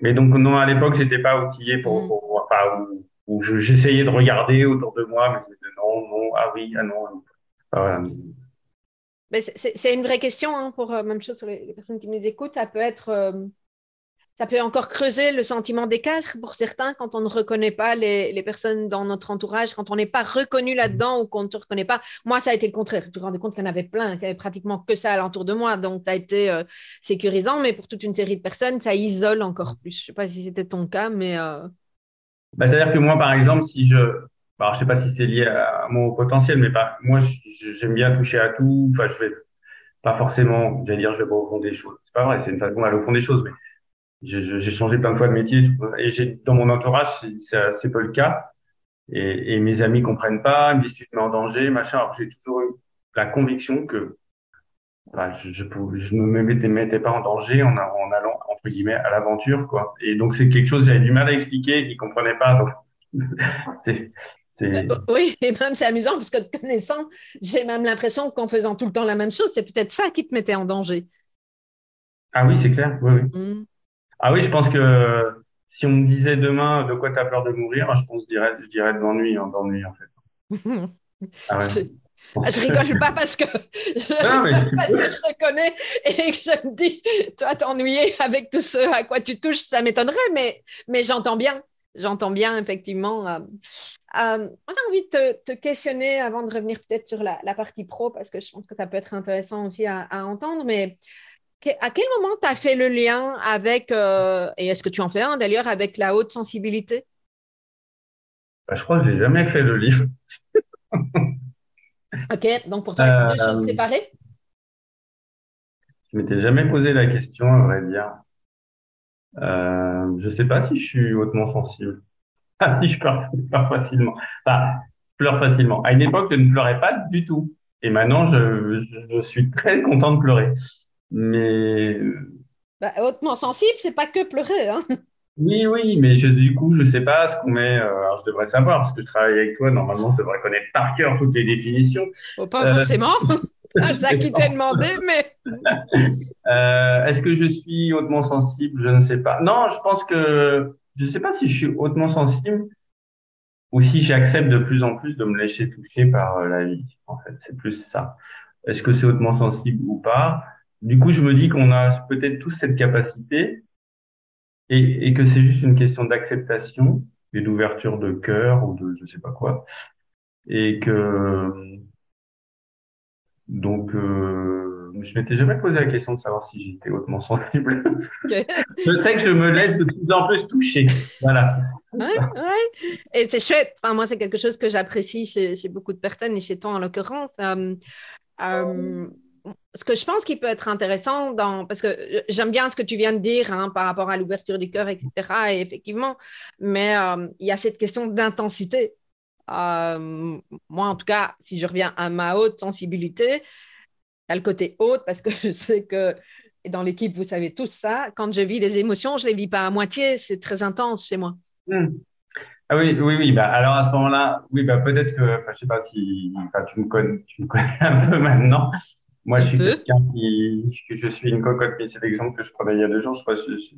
mais donc, non, à l'époque, j'étais pas outillé pour, mm. pour, enfin, où j'essayais de regarder autour de moi, mais je disais non, non, ah oui, ah non. c'est une vraie question hein, pour euh, même chose sur les, personnes qui nous écoutent. Ça peut être, euh, ça peut encore creuser le sentiment d'écart pour certains quand on ne reconnaît pas les, personnes dans notre entourage, quand on n'est pas reconnu là-dedans ou qu'on ne te reconnaît pas. Moi, ça a été le contraire. Je me rendais compte qu'il y en avait plein, qu'il n'y avait pratiquement que ça alentour de moi. Donc, ça a été euh, sécurisant, mais pour toute une série de personnes, ça isole encore plus. Je ne sais pas si c'était ton cas, mais bah, C'est-à-dire que moi, par exemple, si je... Alors, je sais pas si c'est lié à mon potentiel, mais moi, j'aime bien toucher à tout. Enfin, je vais pas forcément, j'allais dire, je vais au fond des choses. C'est pas vrai, c'est une façon d'aller au fond des choses, mais j'ai changé plein de fois de métier et j'ai dans mon entourage, c'est pas le cas. Et, et, mes amis comprennent pas, ils me disent tu te mets en danger, machin. Alors j'ai toujours eu la conviction que je, je, je, ne me mettais, mettais, pas en danger en, en allant entre guillemets à l'aventure quoi. Et donc c'est quelque chose j'avais du mal à expliquer, ils comprenaient pas. Donc c'est oui, et même c'est amusant parce que te connaissant, j'ai même l'impression qu'en faisant tout le temps la même chose, c'est peut-être ça qui te mettait en danger. Ah oui, c'est clair. Oui, oui. Mmh. Ah oui, je pense que si on me disait demain de quoi tu as peur de mourir, je pense je dirais, je dirais de l'ennui, hein, d'ennui en fait. ah ouais. Je rigole pas parce que je, parce que je te connais et que je me dis, toi t'ennuyer avec tout ce à quoi tu touches, ça m'étonnerait, mais, mais j'entends bien. J'entends bien, effectivement. Euh, euh, j'ai envie de te, questionner avant de revenir peut-être sur la, partie pro, parce que je pense que ça peut être intéressant aussi à, entendre, mais à quel moment tu as fait le lien avec, euh, et est-ce que tu en fais un d'ailleurs, avec la haute sensibilité? Bah, Je crois que je n'ai jamais fait le livre. Ok, donc pour toi, c'est deux choses euh, séparées? Je m'étais jamais posé la question, à vrai dire. Euh, je ne sais pas si je suis hautement sensible. Ah, si je pleure, facilement. Enfin, je pleure facilement. À une époque, je ne pleurais pas du tout. Et maintenant, je, je, suis très content de pleurer. Mais. Bah, hautement sensible, c'est pas que pleurer. Hein oui, oui, mais du coup, je ne sais pas ce qu'on met. Euh, alors, je devrais savoir, parce que je travaille avec toi. Normalement, je devrais connaître par cœur toutes les définitions. Oh, pas forcément. C'est ça qui t'est demandé, mais. Euh, est-ce que je suis hautement sensible? Je ne sais pas. Non, je pense que. Je ne sais pas si je suis hautement sensible ou si j'accepte de plus en plus de me laisser toucher par euh, la vie. En fait, c'est plus ça. Est-ce que c'est hautement sensible ou pas? Du coup, je me dis qu'on a peut-être tous cette capacité et, et que c'est juste une question d'acceptation et d'ouverture de cœur ou de je sais pas quoi, et que donc euh, je m'étais jamais posé la question de savoir si j'étais hautement sensible. Okay. Peut-être que je me laisse de plus en plus toucher. Voilà. Ouais, ouais. Et c'est chouette. Enfin, moi, c'est quelque chose que j'apprécie chez, chez, beaucoup de personnes et chez toi en l'occurrence. Euh, euh, ce que je pense qui peut être intéressant parce que j'aime bien ce que tu viens de dire hein, par rapport à l'ouverture du cœur, etc. Et effectivement, mais euh, il y a cette question d'intensité. Euh, moi, en tout cas, si je reviens à ma haute sensibilité, à le côté haute, parce que je sais que dans l'équipe, vous savez tous ça, quand je vis des émotions, je ne les vis pas à moitié, c'est très intense chez moi. Hmm. Ah oui, oui, oui. Bah, alors à ce moment-là, oui, bah, peut-être que, je ne sais pas si tu, me connais, tu me connais un peu maintenant. Moi, je suis quelqu'un qui, je suis une cocotte, mais c'est l'exemple que je prenais il y a deux jours.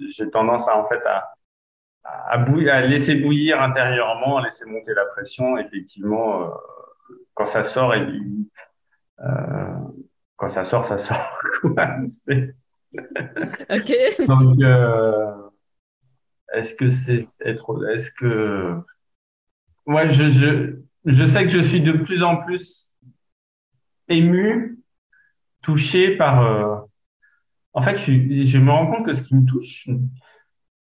J'ai tendance à, en fait, à, à, bouillir, à laisser bouillir intérieurement, à laisser monter la pression. Effectivement, euh, quand ça sort, et, euh, quand ça sort, ça sort. ok. Donc, euh, est-ce que c'est être, est-ce que, moi, je, je, je sais que je suis de plus en plus ému touché par. Euh, en fait, je, je, me rends compte que ce qui me touche,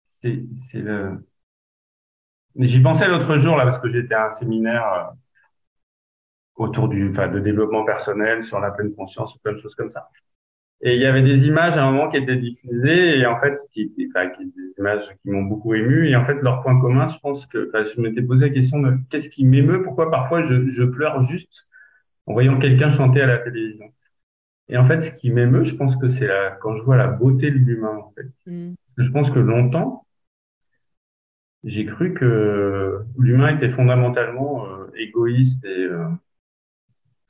c'est le. J'y pensais l'autre jour là parce que j'étais à un séminaire euh, autour du, enfin, de développement personnel sur la pleine conscience, plein de choses comme ça. Et il y avait des images à un moment qui étaient diffusées et en fait, qui, enfin, qui, des images qui m'ont beaucoup ému et en fait, leur point commun, je pense que, enfin, je m'étais posé la question de qu'est-ce qui m'émeut, pourquoi parfois je, je pleure juste en voyant quelqu'un chanter à la télévision. Et en fait, ce qui m'émeut, je pense que c'est quand je vois la beauté de l'humain, en fait. Mm. Je pense que longtemps, j'ai cru que l'humain était fondamentalement euh, égoïste et, euh,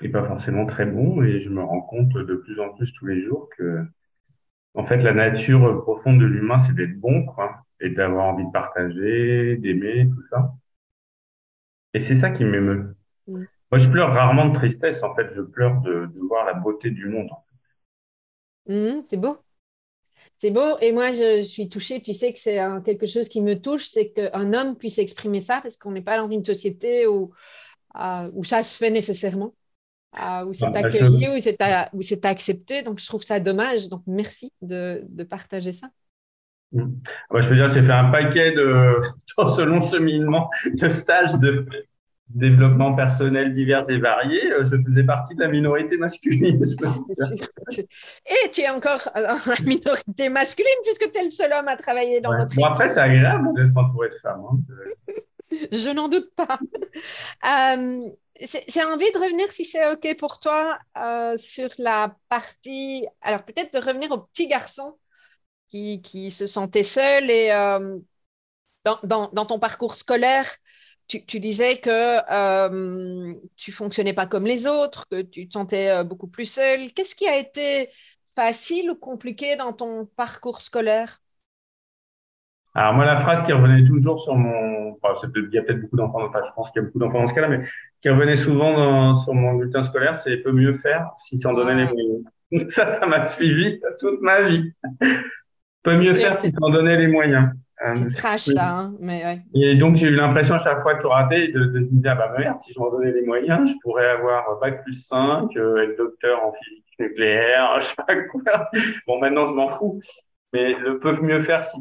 et pas forcément très bon. Et je me rends compte de plus en plus tous les jours que, en fait, la nature profonde de l'humain, c'est d'être bon, quoi, et d'avoir envie de partager, d'aimer, tout ça. Et c'est ça qui m'émeut. Mm. Moi, je pleure rarement de tristesse. En fait, je pleure de, voir la beauté du monde. Mmh, c'est beau. C'est beau. Et moi, je suis touchée. Tu sais que c'est quelque chose qui me touche, c'est qu'un homme puisse exprimer ça, parce qu'on n'est pas dans une société où, euh, où ça se fait nécessairement, euh, où c'est accueilli, où c'est accepté. Donc, je trouve ça dommage. Donc, merci de, partager ça. Mmh. Je peux dire, j'ai fait un paquet de, dans ce long cheminement de stages de, développement personnel divers et variés, euh, je faisais partie de la minorité masculine. et tu es encore dans la minorité masculine puisque tu es le seul homme à travailler dans notre Bon, après, c'est agréable d'être entouré de femmes. Hein. je n'en doute pas. Euh, j'ai envie de revenir, si c'est OK pour toi, euh, sur la partie. Alors, peut-être de revenir aux petits garçons qui, qui se sentaient seuls et dans, dans, dans, ton parcours scolaire, tu, disais que euh, tu fonctionnais pas comme les autres, que tu te sentais euh, beaucoup plus seul. Qu'est-ce qui a été facile ou compliqué dans ton parcours scolaire? Alors moi, la phrase qui revenait toujours sur mon... il y a peut-être beaucoup d'enfants, enfin, je pense qu'il y a beaucoup d'enfants dans ce cas-là, mais qui revenait souvent sur mon bulletin scolaire, c'est « peut mieux faire si t'en donnais les moyens ». Ça, ça m'a suivi toute ma vie. peut mieux faire si t'en donnais les moyens. Euh, crash ça, hein, mais ouais. Et donc j'ai eu l'impression à chaque fois de tout rater de, de, me dire bah merde si je m'en donnais les moyens je pourrais avoir bac plus 5 euh, être docteur en physique nucléaire je sais pas quoi. Bon maintenant je m'en fous mais le peuvent mieux faire si.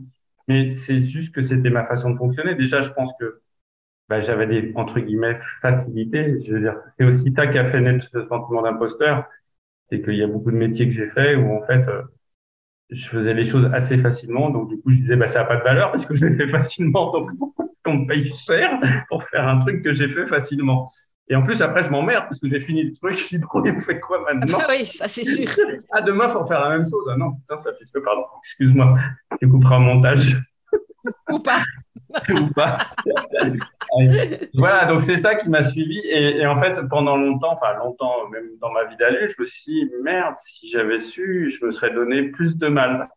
Mais c'est juste que c'était ma façon de fonctionner. Déjà je pense que bah, j'avais des entre guillemets facilités. Je veux dire c'est aussi ça qui a fait naître ce sentiment d'imposteur c'est qu'il y a beaucoup de métiers que j'ai fait où en fait euh, je faisais les choses assez facilement. Donc, du coup, je disais, bah, ça n'a pas de valeur parce que je l'ai fait facilement. Donc, on me paye cher pour faire un truc que j'ai fait facilement. Et en plus, après, je m'emmerde parce que j'ai fini le truc. Je suis bon, on fait quoi maintenant ah Oui, ça c'est sûr. ah, demain, il faut faire la même chose. Ah non, putain, ça fait pardon. Excuse-moi, tu couperas un montage. Ou pas. Ou pas. voilà, donc c'est ça qui m'a suivi. Et, en fait, pendant longtemps, enfin longtemps, même dans ma vie d'adulte, je me suis dit, merde, si j'avais su, je me serais donné plus de mal.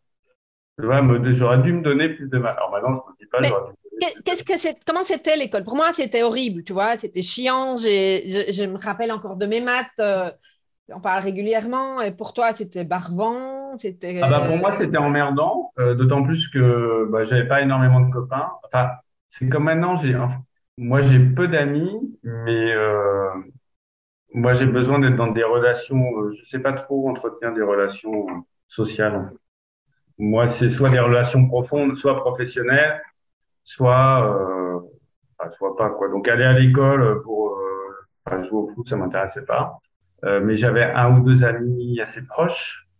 J'aurais dû me donner plus de mal. Alors maintenant, je ne me dis pas, j'aurais dû Qu'est-ce que c'est Comment c'était l'école? Pour moi, c'était horrible, tu vois. C'était chiant. Je, je, me rappelle encore de mes maths. Euh, on parle régulièrement. Et pour toi, c'était barbant. C'était. Ah bah pour moi, c'était emmerdant. Euh, d'autant plus que bah, j'avais pas énormément de copains. Enfin, c'est comme maintenant, moi j'ai peu d'amis, mais euh, moi j'ai besoin d'être dans des relations. Euh, je sais pas trop entretenir des relations euh, sociales. Moi, c'est soit des relations profondes, soit professionnelles, soit euh, soit pas quoi. Donc aller à l'école pour euh, jouer au foot, ça m'intéressait pas. Euh, mais j'avais un ou deux amis assez proches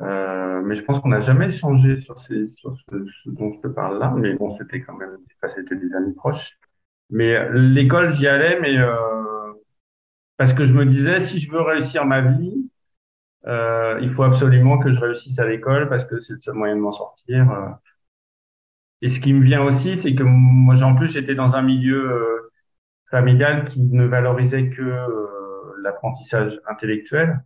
euh, mais je pense qu'on n'a jamais échangé sur, ces, sur ce, dont je te parle là. Mais bon, c'était quand même, c'était des amis proches. Mais euh, l'école, j'y allais, mais parce que je me disais, si je veux réussir ma vie, euh, il faut absolument que je réussisse à l'école parce que c'est le seul moyen de m'en sortir. Et ce qui me vient aussi, c'est que moi, en plus, j'étais dans un milieu familial qui ne valorisait que l'apprentissage intellectuel.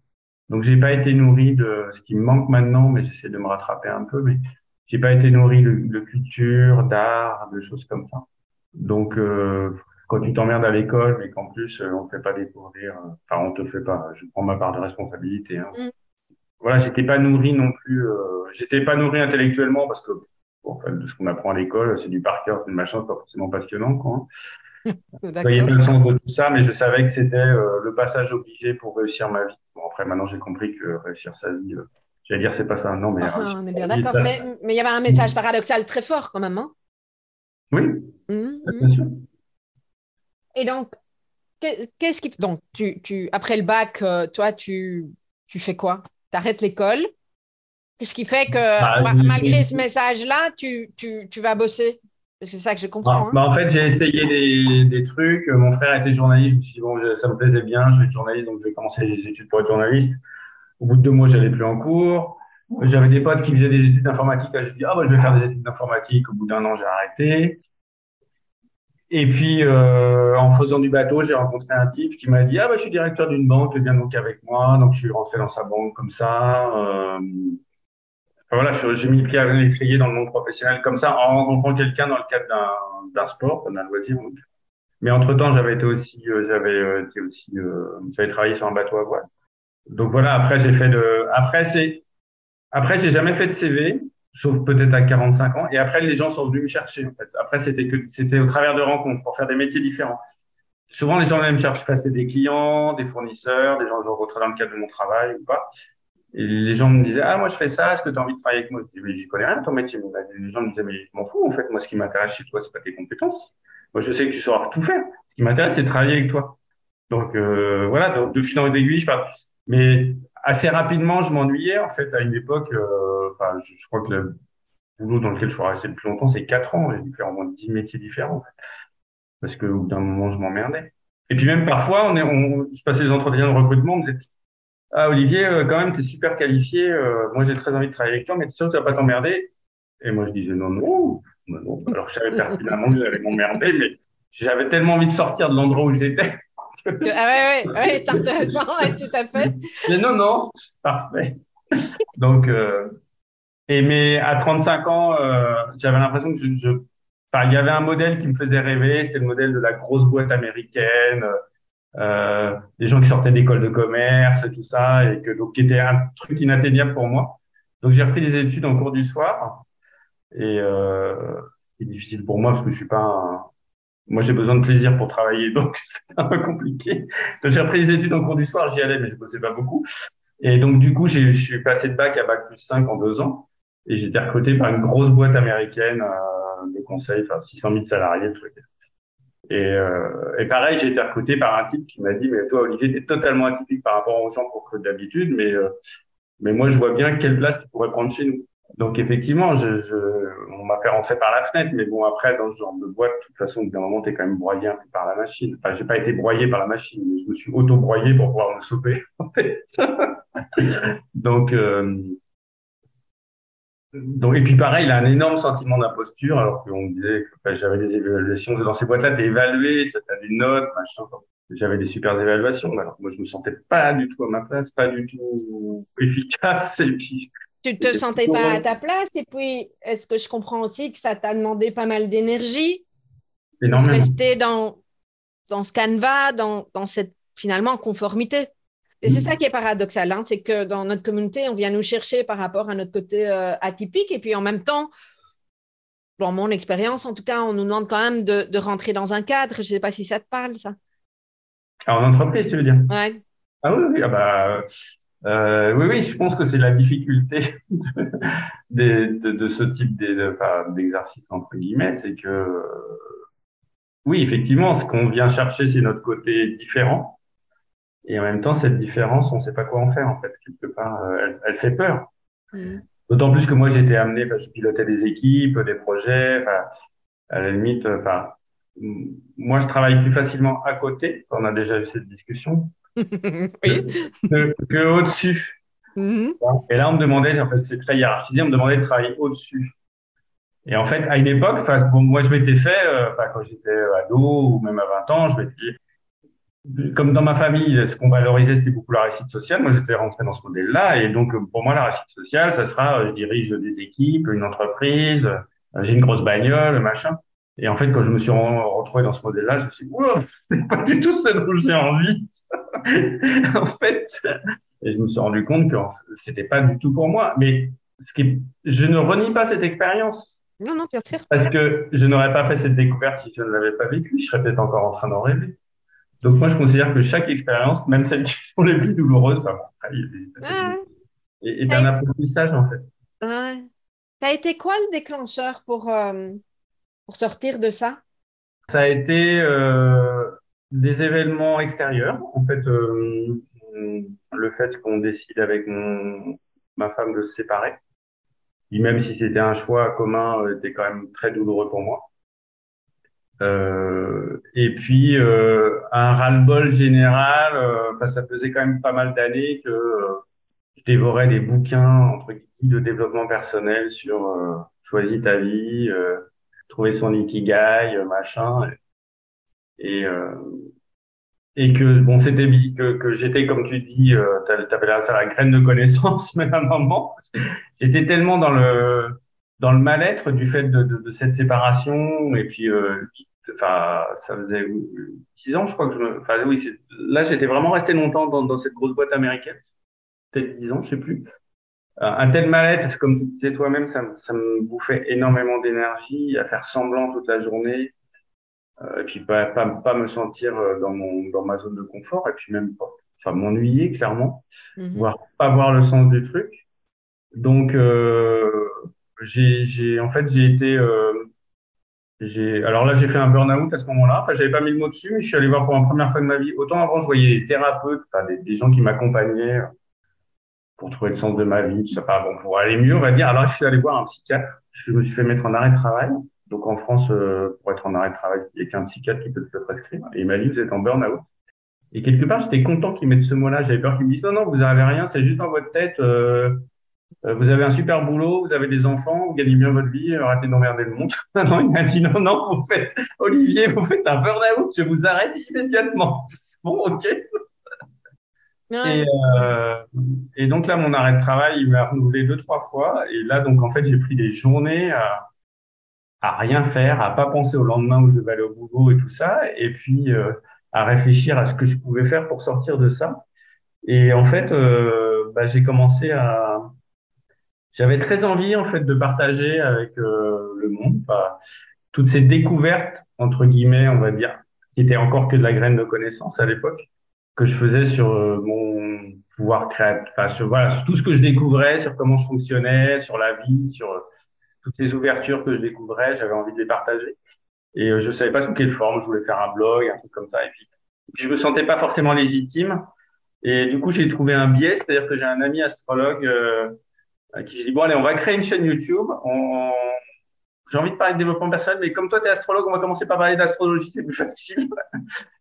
Donc, j'ai pas été nourri de ce qui me manque maintenant, mais j'essaie de me rattraper un peu. Mais j'ai pas été nourri de, culture, d'art, de choses comme ça. Donc, euh, quand tu t'emmerdes à l'école, mais qu'en plus euh, on te fait pas découvrir, euh, enfin on te fait pas. Je prends ma part de responsabilité. Hein. Mm. Voilà, j'étais pas nourri non plus. Euh, j'étais pas nourri intellectuellement parce que bon, en fait, de ce qu'on apprend à l'école, c'est du par cœur, c'est une machin, pas forcément passionnant, quoi. Il y a pas le sens de tout ça, mais je savais que c'était euh, le passage obligé pour réussir ma vie. Bon, après, maintenant, j'ai compris que réussir sa vie, euh, j'allais dire, c'est pas ça. Non, mais. Ah, on est bien d'accord. Mais, il y avait un message paradoxal très fort, quand même. Hein oui, mmh, bien sûr. Et donc, qu'est-ce qui. Donc, tu, tu, après le bac, euh, toi, tu, tu fais quoi? Tu arrêtes l'école? Qu'est-ce qui fait que, bah, malgré ce message-là, tu, tu, tu vas bosser? C'est ça que je comprends. Hein. Bah, en fait, j'ai essayé des, des, trucs. Mon frère était journaliste. Je me suis dit, bon, ça me plaisait bien. Je vais être journaliste, donc je vais commencer les études pour être journaliste. Au bout de deux mois, j'allais plus en cours. J'avais des potes qui faisaient des études d'informatique. Je me dit, ah, bah, je vais faire des études d'informatique. Au bout d'un an, j'ai arrêté. Et puis, euh, en faisant du bateau, j'ai rencontré un type qui m'a dit, ah, bah, je suis directeur d'une banque, viens donc avec moi. Donc, je suis rentré dans sa banque comme ça. Euh, voilà, j'ai mis le pied à l'étrier dans le monde professionnel comme ça, en rencontrant quelqu'un dans le cadre d'un sport, d'un loisir. Mais entre temps, j'avais été aussi, euh, j'avais euh, été aussi, euh, j'avais travaillé sur un bateau à voile. Donc voilà, après j'ai fait de, après c'est, après j'ai jamais fait de CV, sauf peut-être à 45 ans. Et après les gens sont venus me chercher en fait. Après c'était que c'était au travers de rencontres pour faire des métiers différents. Souvent les gens venaient me chercher, c'était des clients, des fournisseurs, des gens que je rencontrais dans le cadre de mon travail ou pas. Et les gens me disaient, ah, moi, je fais ça, est-ce que tu as envie de travailler avec moi? Je disais, mais j'y connais rien, ton métier. les gens me disaient, mais je m'en fous, en fait. Moi, ce qui m'intéresse chez toi, c'est pas tes compétences. Moi, je sais que tu sauras tout faire. Ce qui m'intéresse, c'est de travailler avec toi. Donc, euh, voilà, de, de fil en aiguille, je parle. Mais assez rapidement, je m'ennuyais, en fait, à une époque, euh, enfin, je, crois que le boulot dans lequel je suis resté le plus longtemps, c'est quatre ans. J'ai dû faire au moins dix métiers différents. Parce que, au bout d'un moment, je m'emmerdais. Et puis même parfois, on est, on, je passais les entretiens de recrutement, on me disait, ah, Olivier, euh, quand même, tu es super qualifié. Euh, moi, j'ai très envie de travailler avec toi, mais tu es sûr que tu vas pas t'emmerder? Et moi, je disais non, non, non. Alors, je savais pertinemment que j'allais m'emmerder, mais j'avais tellement envie de sortir de l'endroit où j'étais. ah ouais, ouais, ouais, tout à fait. Mais non, non, parfait. Donc, euh, et mais à 35 ans, euh, j'avais l'impression que je, je enfin, il y avait un modèle qui me faisait rêver, c'était le modèle de la grosse boîte américaine, euh, des gens qui sortaient d'école de commerce et tout ça, et que donc qui était un truc inatteignable pour moi. Donc j'ai repris des études en cours du soir, et euh, c'est difficile pour moi parce que je suis pas un, moi, j'ai besoin de plaisir pour travailler, donc c'est un peu compliqué. Donc, j'ai repris les études en cours du soir, j'y allais, mais je bossais pas beaucoup. Et donc, du coup, je suis passé de bac à bac plus 5 en deux ans. Et j'ai été recruté par une grosse boîte américaine euh, de conseil, enfin 600 000 salariés, truc. Et, euh, et pareil, j'ai été recruté par un type qui m'a dit, mais toi, Olivier, tu es totalement atypique par rapport aux gens pour que d'habitude, mais, euh, mais moi, je vois bien quelle place tu pourrais prendre chez nous. Donc effectivement, je, je, on m'a fait rentrer par la fenêtre, mais bon après dans ce genre de boîte, de toute façon, d'un moment t'es quand même broyé un peu par la machine. Enfin, j'ai pas été broyé par la machine, mais je me suis auto broyé pour pouvoir me sauver en fait. donc, euh, donc et puis pareil, il a un énorme sentiment d'imposture, alors qu'on me disait que j'avais des évaluations dans ces boîtes-là, t'es évalué, t'as des notes, machin. J'avais des super évaluations, alors moi je me sentais pas du tout à ma place, pas du tout efficace, et puis tu te sentais pas à ta place et puis est-ce que je comprends aussi que ça t'a demandé pas mal d'énergie? De rester dans, dans ce canevas, dans, dans cette finalement conformité. Et c'est ça qui est paradoxal, hein, c'est que dans notre communauté, on vient nous chercher par rapport à notre côté euh, atypique et puis en même temps, dans mon expérience, en tout cas, on nous demande quand même de, de rentrer dans un cadre. Je ne sais pas si ça te parle, ça. Alors, en entreprise, tu veux dire? Ouais. Ah oui, oui, ah bah, euh, oui, oui, je pense que c'est la difficulté de, de, de, ce type d'exercice, entre guillemets, c'est que, oui, effectivement, ce qu'on vient chercher, c'est notre côté différent. Et en même temps, cette différence, on ne sait pas quoi en faire, en fait, quelque part. Euh, elle, elle fait peur. Mm. D'autant plus que moi, été amené, je pilotais des équipes, des projets, à la limite, enfin, moi, je travaille plus facilement à côté. On a déjà eu cette discussion oui. que, au-dessus. Mm-hmm. Et là, on me demandait, en fait, c'est très hiérarchisé, on me demandait de travailler au-dessus. Et en fait, à une époque, bon, moi, je m'étais fait, euh, quand j'étais ado ou même à 20 ans, je m'étais, comme dans ma famille, ce qu'on valorisait, c'était beaucoup la réussite sociale. Moi, j'étais rentré dans ce modèle-là. Et donc, pour moi, la réussite sociale, ça sera, euh, je dirige des équipes, une entreprise, euh, j'ai une grosse bagnole, machin. Et en fait, quand je me suis retrouvé dans ce modèle-là, je me suis dit, wow, c'est pas du tout ce dont j'ai envie. en fait, et je me suis rendu compte que c'était pas du tout pour moi. Mais ce qui, je ne renie pas cette expérience. Non, non, bien sûr. Parce que je n'aurais pas fait cette découverte si je ne l'avais pas vécue. Je serais peut-être encore en train d'en rêver. Donc moi, je considère que chaque expérience, même celles qui sont les plus douloureuses, enfin, est, un apprentissage en fait. Ouais. Ça a été quoi le déclencheur pour euh, pour sortir de ça? Ça a été euh, des événements extérieurs. En fait, euh, le fait qu'on décide avec mon, ma femme de se séparer, et même si c'était un choix commun, euh, était quand même très douloureux pour moi. Euh, et puis euh, un ras-le-bol général. Enfin, ça faisait quand même pas mal d'années que je dévorais des bouquins entre guillemets de développement personnel sur choisis ta vie, trouver son ikigai, euh, machin. Et, euh, et que bon, c'était que, que j'étais, comme tu dis, euh, tu avais ça la graine de connaissance, même à un moment. J'étais tellement dans le dans le mal-être du fait de, de, de, cette séparation et puis euh, enfin ça faisait six ans je crois que je me enfin oui là j'étais vraiment resté longtemps dans, dans cette grosse boîte américaine peut-être dix ans je sais plus un tel mal-être, comme tu disais toi-même, ça, ça, me bouffait énormément d'énergie à faire semblant toute la journée, euh, et puis pas, pas, pas, me sentir euh, dans, mon, dans ma zone de confort, et puis même pas, enfin m'ennuyer clairement, mm-hmm. voire pas voir le sens du truc. Donc euh, j'ai, en fait j'ai été, euh, alors là j'ai fait un burn-out à ce moment-là. Enfin j'avais pas mis le mot dessus, mais je suis allé voir pour la première fois de ma vie. Autant avant je voyais des thérapeutes, enfin des, gens qui m'accompagnaient pour trouver le sens de ma vie, ça. Bon, pour aller mieux, on va dire. Alors, je suis allé voir un psychiatre. Je me suis fait mettre en arrêt de travail. Donc, en France, euh, pour être en arrêt de travail, il n'y a qu'un psychiatre qui peut te prescrire. Et il m'a dit, vous êtes en burn-out. Et quelque part, j'étais content qu'il mette ce mot-là. J'avais peur qu'il me dise, non, non, vous n'avez rien, c'est juste dans votre tête. Euh, vous avez un super boulot, vous avez des enfants, vous gagnez bien votre vie, arrêtez d'emmerder le monde. non, il m'a dit non, non, vous faites, Olivier, vous faites un burn-out, je vous arrête immédiatement. Bon, ok. Et, euh, et, donc là, mon arrêt de travail, il m'a renouvelé deux, trois fois. Et là, donc en fait, j'ai pris des journées à, à, rien faire, à pas penser au lendemain où je vais aller au boulot et tout ça, et puis euh, à réfléchir à ce que je pouvais faire pour sortir de ça. Et en fait, euh, bah, j'ai commencé à, j'avais très envie en fait de partager avec euh, le monde toutes ces découvertes entre guillemets, on va dire, qui étaient encore que de la graine de connaissance à l'époque que je faisais sur euh, mon pouvoir créatif, enfin, voilà, tout ce que je découvrais, sur comment je fonctionnais, sur la vie, sur euh, toutes ces ouvertures que je découvrais, j'avais envie de les partager. Et euh, je savais pas sous quelle forme, je voulais faire un blog, un truc comme ça. Et puis, je me sentais pas forcément légitime. Et du coup, j'ai trouvé un biais, c'est-à-dire que j'ai un ami astrologue euh, à qui je dis, bon, allez, on va créer une chaîne YouTube. On... J'ai envie de parler de développement personnel, mais comme toi, tu es astrologue, on va commencer par parler d'astrologie, c'est plus facile.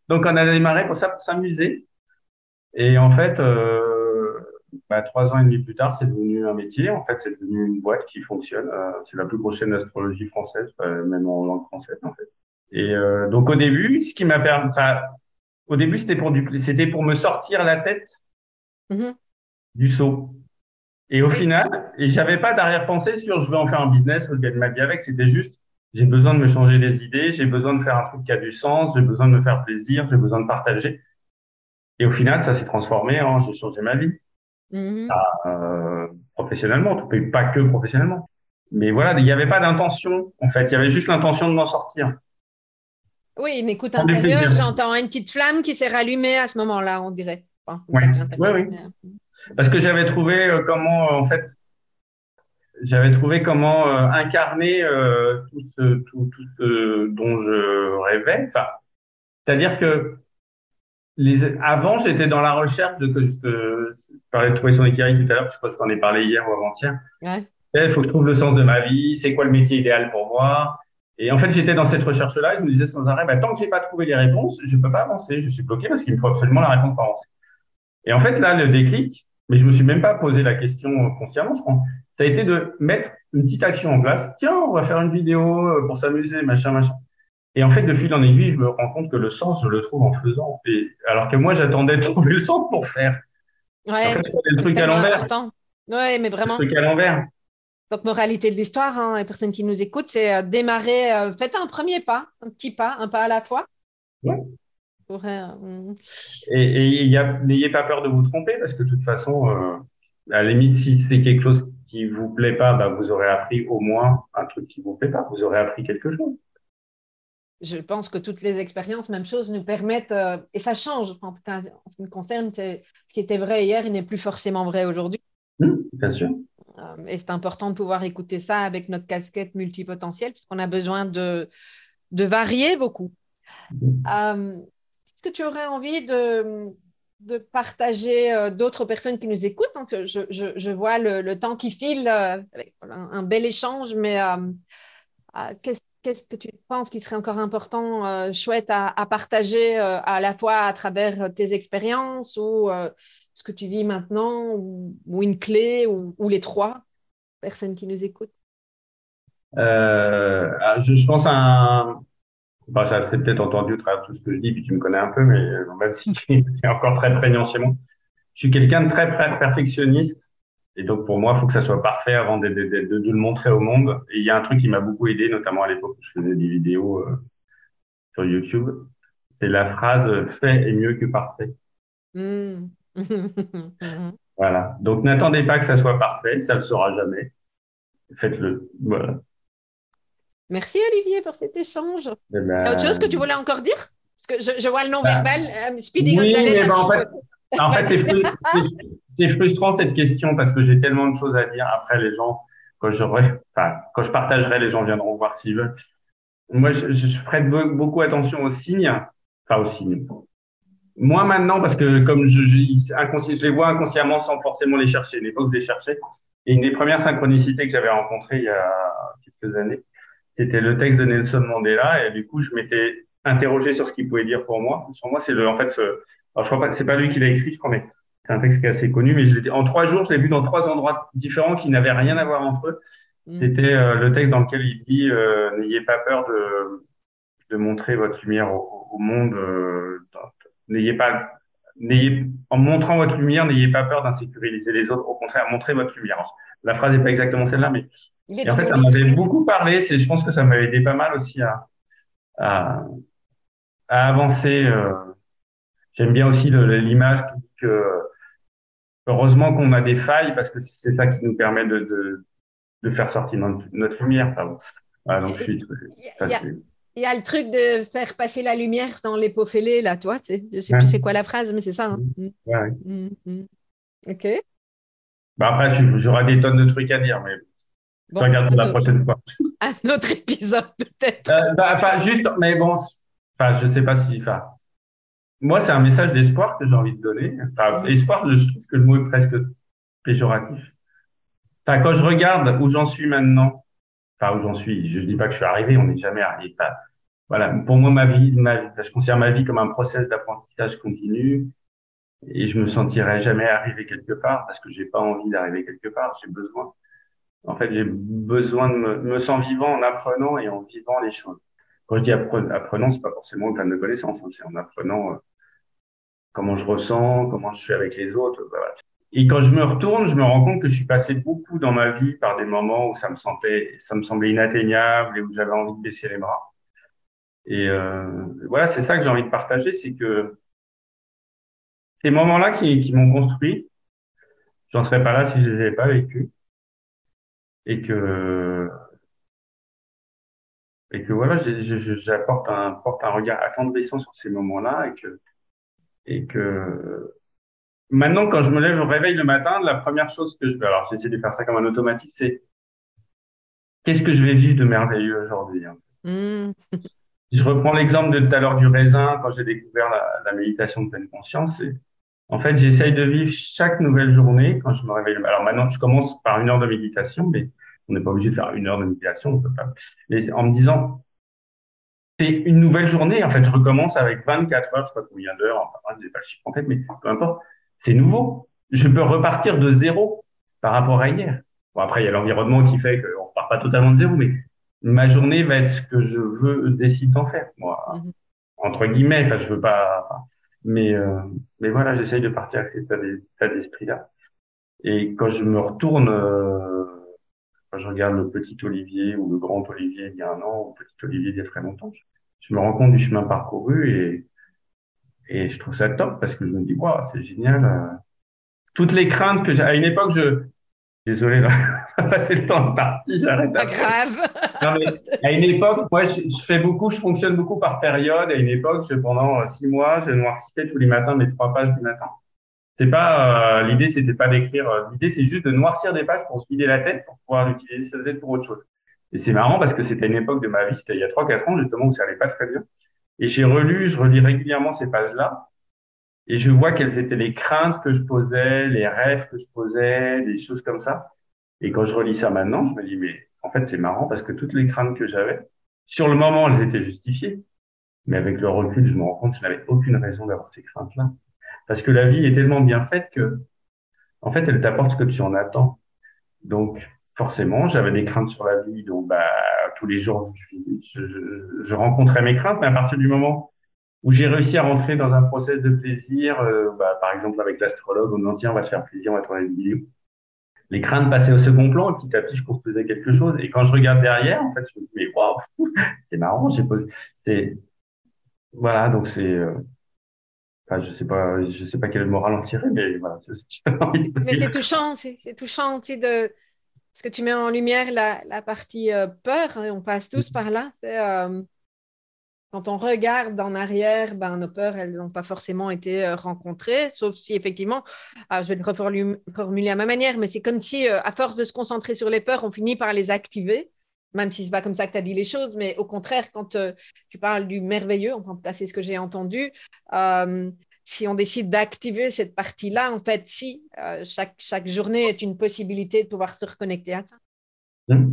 Donc, on a démarré pour ça, pour s'amuser. Et en fait, euh, bah, trois ans et demi plus tard, c'est devenu un métier. En fait, c'est devenu une boîte qui fonctionne. Euh, c'est la plus grosse chaîne d'astrologie française, euh, même en langue française, en fait. Et euh, donc, au début, ce qui m'a permis, enfin, au début, c'était pour du, c'était pour me sortir la tête mm-hmm. du saut. Et au final, et j'avais pas d'arrière-pensée sur je vais en faire un business ou gagner ma vie avec. C'était juste, j'ai besoin de me changer les idées, j'ai besoin de faire un truc qui a du sens, j'ai besoin de me faire plaisir, j'ai besoin de partager. Et au final, ça s'est transformé en j'ai changé ma vie. Mm-hmm. Ah, euh, professionnellement, tout pas que professionnellement. Mais voilà, il n'y avait pas d'intention, en fait. Il y avait juste l'intention de m'en sortir. Oui, mais écoute, intérieur, j'entends une petite flamme qui s'est rallumée à ce moment-là, on dirait. oui, oui, Parce que j'avais trouvé euh, comment, en fait, j'avais trouvé comment euh, incarner euh, tout, ce, tout, tout, ce dont je rêvais. Enfin, c'est-à-dire que avant, j'étais dans la recherche de que je, parlais de trouver son équilibre tout à l'heure, je crois que je t'en ai parlé hier ou avant-hier. Ouais. Il faut que je trouve le sens de ma vie, c'est quoi le métier idéal pour moi. Et en fait, j'étais dans cette recherche-là, je me disais sans arrêt, bah, tant que j'ai pas trouvé les réponses, je peux pas avancer, je suis bloqué parce qu'il me faut absolument la réponse pour avancer. Et en fait, là, le déclic, mais je me suis même pas posé la question consciemment, je crois, ça a été de mettre une petite action en place. Tiens, on va faire une vidéo euh, pour s'amuser, machin, machin. Et en fait, de fil en aiguille, je me rends compte que le sens, je le trouve en faisant. Et, alors que moi, j'attendais de trouver le sens pour faire. Ouais, en fait, le truc à l'envers. Ouais, mais vraiment. Le truc à l'envers. Donc, moralité de l'histoire, hein, les personnes qui nous écoutent, c'est euh, démarrer, euh, faites un premier pas, un petit pas, un pas à la fois. Ouais. Euh, et, et n'ayez pas peur de vous tromper, parce que de toute façon, à la limite, si c'est quelque chose qui vous plaît pas, bah, vous aurez appris au moins un truc qui vous plaît pas. Vous aurez appris quelque chose je pense que toutes les expériences, même chose, nous permettent, euh, et ça change, en tout cas, en ce qui me concerne, ce qui était vrai hier, il n'est plus forcément vrai aujourd'hui. Mmh, bien sûr. Euh, et c'est important de pouvoir écouter ça avec notre casquette multipotentielle, puisqu'on a besoin de, de varier beaucoup. Mmh. Euh, est-ce que tu aurais envie de, partager d'autres personnes qui nous écoutent? Je, je, je, vois le, temps qui file, avec un, bel échange, mais qu'est-ce qu'est-ce que tu penses qui serait encore important, euh, chouette à, partager euh, à la fois à travers tes expériences ou euh, ce que tu vis maintenant ou, une clé ou, les trois personnes qui nous écoutent? Ah, je, pense à un. Bah, ça c'est peut-être entendu à travers tout ce que je dis, puis tu me connais un peu, mais même si c'est encore très prégnant chez moi. Je suis quelqu'un de très perfectionniste et donc, pour moi, il faut que ça soit parfait avant de, de, de, de, le montrer au monde. Et il y a un truc qui m'a beaucoup aidé, notamment à l'époque où je faisais des vidéos euh, sur YouTube. C'est la phrase « fait est mieux que parfait mmh. voilà. Donc, n'attendez pas que ça soit parfait. Ça ne le sera jamais. Faites-le. Voilà. Merci, Olivier, pour cet échange. Eh ben, autre chose que tu voulais encore dire? Parce que je, vois le nom bah, verbal. Euh, Speedy oui, ben, en fait, en fait, c'est frustrant cette question parce que j'ai tellement de choses à dire. Après, les gens, quand je, enfin, quand je partagerai, les gens viendront voir s'ils veulent. Moi, je, je ferai beaucoup attention aux signes, enfin aux signes. Moi maintenant, parce que comme je, je, je, les vois inconsciemment sans forcément les chercher, l'époque je les cherchais. Et une des premières synchronicités que j'avais rencontrées il y a quelques années, c'était le texte de Nelson Mandela. Et du coup, je m'étais interrogé sur ce qu'il pouvait dire pour moi. Pour moi, c'est le, en fait, ce, alors, je crois pas, c'est pas lui qui l'a écrit, je crois, mais c'est un texte qui est assez connu, mais je en trois jours, je l'ai vu dans trois endroits différents qui n'avaient rien à voir entre eux. Mm. C'était euh, le texte dans lequel il dit euh, N'ayez pas peur de, de montrer votre lumière au, au monde. Euh, n'ayez pas, n'ayez, en montrant votre lumière, n'ayez pas peur d'insécuriser les autres. Au contraire, montrez votre lumière. La phrase n'est pas exactement celle-là, mais en fait, ça m'avait beaucoup parlé. C'est, je pense que ça m'avait aidé pas mal aussi à, à, à avancer. Euh, j'aime bien aussi l'image que heureusement qu'on a des failles parce que c'est ça qui nous permet de, de, de faire sortir notre, lumière. donc je suis, il y a le truc de faire passer la lumière dans les pots fêlés, là, toi. Je ne sais plus c'est quoi la phrase, mais c'est ça. Hein. Mm. Ouais. Mm, mm. Ok. Bah après, j'aurai des tonnes de trucs à dire, mais je regarde la prochaine fois. Un autre épisode, peut-être. Euh, bah, enfin, juste, mais bon, enfin, je ne sais pas si. Moi, c'est un message d'espoir que j'ai envie de donner. Enfin, espoir, je trouve que le mot est presque péjoratif. Enfin, quand je regarde où j'en suis maintenant, enfin où j'en suis, je ne dis pas que je suis arrivé, on n'est jamais arrivé voilà, pour moi, ma vie, ma, je considère ma vie comme un process d'apprentissage continu et je me sentirai jamais arriver quelque part parce que j'ai pas envie d'arriver quelque part. J'ai besoin, en fait, j'ai besoin de me, me sens vivant en apprenant et en vivant les choses. Quand je dis apprenant, c'est pas forcément en termes de connaissances, hein, c'est en apprenant euh, comment je ressens, comment je suis avec les autres. Voilà. Et quand je me retourne, je me rends compte que je suis passé beaucoup dans ma vie par des moments où ça me semblait, ça me semblait inatteignable et où j'avais envie de baisser les bras. Et euh, voilà, c'est ça que j'ai envie de partager, c'est que ces moments-là qui, qui m'ont construit, j'en serais pas là si je les avais pas vécus. Et que, et que voilà, j'apporte un, porte un regard attendrissant sur ces moments-là et que, et que maintenant, quand je me lève, je me réveille le matin, la première chose que je vais, alors j'essaie de faire ça comme un automatique, c'est qu'est-ce que je vais vivre de merveilleux aujourd'hui? Hein. Mmh. Je reprends l'exemple de tout à l'heure du raisin, quand j'ai découvert la, la, méditation de pleine conscience. Et, en fait, j'essaye de vivre chaque nouvelle journée quand je me réveille. Alors maintenant, je commence par une heure de méditation, mais on n'est pas obligé de faire une heure de méditation. On peut pas. Mais en me disant, c'est une nouvelle journée. En fait, je recommence avec 24 heures, je sais pas combien d'heures, enfin, je n'ai pas le chiffre en tête, mais peu importe. C'est nouveau. Je peux repartir de zéro par rapport à hier. Bon, après, il y a l'environnement qui fait qu'on ne repart pas totalement de zéro, mais ma journée va être ce que je veux décider d'en faire, moi. Mhm. Entre guillemets, enfin, je veux pas, mais, euh, mais voilà, j'essaye de partir avec cet état d'esprit-là. Et quand je me retourne, euh, quand je regarde le petit Olivier ou le grand Olivier il y a un an, ou le petit Olivier il y a très longtemps, je, me rends compte du chemin parcouru et, et je trouve ça top parce que je me dis, waouh, c'est génial. Euh. Toutes les craintes que j'ai, à une époque, je, désolé, passer le temps de partie, j'arrête. Pas grave. Non, mais à une époque, moi, je, fais beaucoup, je fonctionne beaucoup par période. À une époque, je, pendant euh, six mois, je noircissais tous les matins mes trois pages du matin. C'est pas, euh, l'idée, c'était pas d'écrire, euh, l'idée, c'est juste de noircir des pages pour se vider la tête, pour pouvoir utiliser sa tête pour autre chose. Et c'est marrant parce que c'était une époque de ma vie, c'était il y a trois, quatre ans, justement, où ça allait pas très bien. Et j'ai relu, je relis régulièrement ces pages-là. Et je vois quelles étaient les craintes que je posais, les rêves que je posais, des choses comme ça. Et quand je relis ça maintenant, je me dis, mais en fait, c'est marrant parce que toutes les craintes que j'avais, sur le moment, elles étaient justifiées. Mais avec le recul, je me rends compte que je n'avais aucune raison d'avoir ces craintes-là. Parce que la vie est tellement bien faite que, en fait, elle t'apporte ce que tu en attends. Donc, forcément, j'avais des craintes sur la vie. Donc, bah, tous les jours, je, rencontrais mes craintes. Mais à partir du moment où j'ai réussi à rentrer dans un process de plaisir, euh, bah, par exemple avec l'astrologue, on me dit on va se faire plaisir, on va tourner une vidéo les craintes passaient au second plan et petit à petit je construisais quelque chose. Et quand je regarde derrière en fait je me dis mais waouh c'est marrant j'ai posé c'est voilà donc c'est euh... enfin, je sais pas je sais pas quel moral en tirer mais voilà c'est mais c'est touchant c'est touchant tu sais, de parce que tu mets en lumière la, la partie euh, peur hein, on passe tous par là c'est euh quand on regarde en arrière, ben, nos peurs, elles n'ont pas forcément été euh, rencontrées, sauf si effectivement, ah, je vais le reformuler à ma manière, mais c'est comme si, euh, à force de se concentrer sur les peurs, on finit par les activer, même si ce n'est pas comme ça que tu as dit les choses, mais au contraire, quand euh, tu parles du merveilleux, enfin, c'est ce que j'ai entendu, si on décide d'activer cette partie-là, en fait, si chaque, chaque journée est une possibilité de pouvoir se reconnecter à ça. Mmh.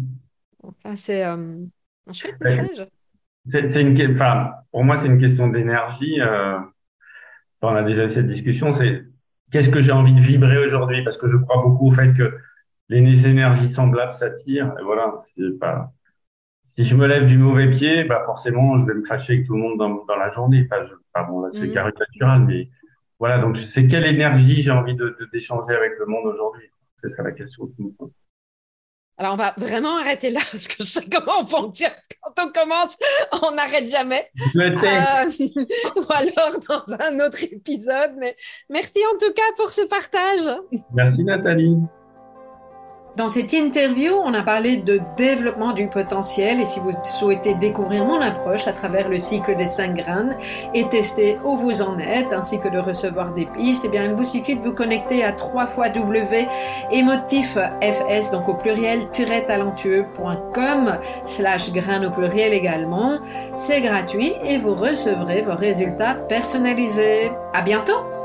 Enfin, c'est un chouette message. C'est une, enfin, pour moi, c'est une question d'énergie. Euh, on a déjà eu cette discussion. C'est qu'est-ce que j'ai envie de vibrer aujourd'hui? Parce que je crois beaucoup au fait que les énergies semblables s'attirent. Et voilà, c'est pas. Si je me lève du mauvais pied, bah forcément, je vais me fâcher avec tout le monde dans, dans la journée. Là, c'est mmh. caricatural, mais voilà. Donc, c'est quelle énergie j'ai envie de d'échanger avec le monde aujourd'hui. C'est ça la question. Alors, on va vraiment arrêter là, parce que je sais comment on fonctionne. Quand on commence, on n'arrête jamais. Euh, ou alors dans un autre épisode. Mais merci en tout cas pour ce partage. Merci Nathalie. Dans cette interview, on a parlé de développement du potentiel et si vous souhaitez découvrir mon approche à travers le cycle des cinq graines et tester où vous en êtes ainsi que de recevoir des pistes, eh bien, il vous suffit de vous connecter à 3 fois W fs donc au pluriel talentueux.com slash graines au pluriel également. C'est gratuit et vous recevrez vos résultats personnalisés. À bientôt!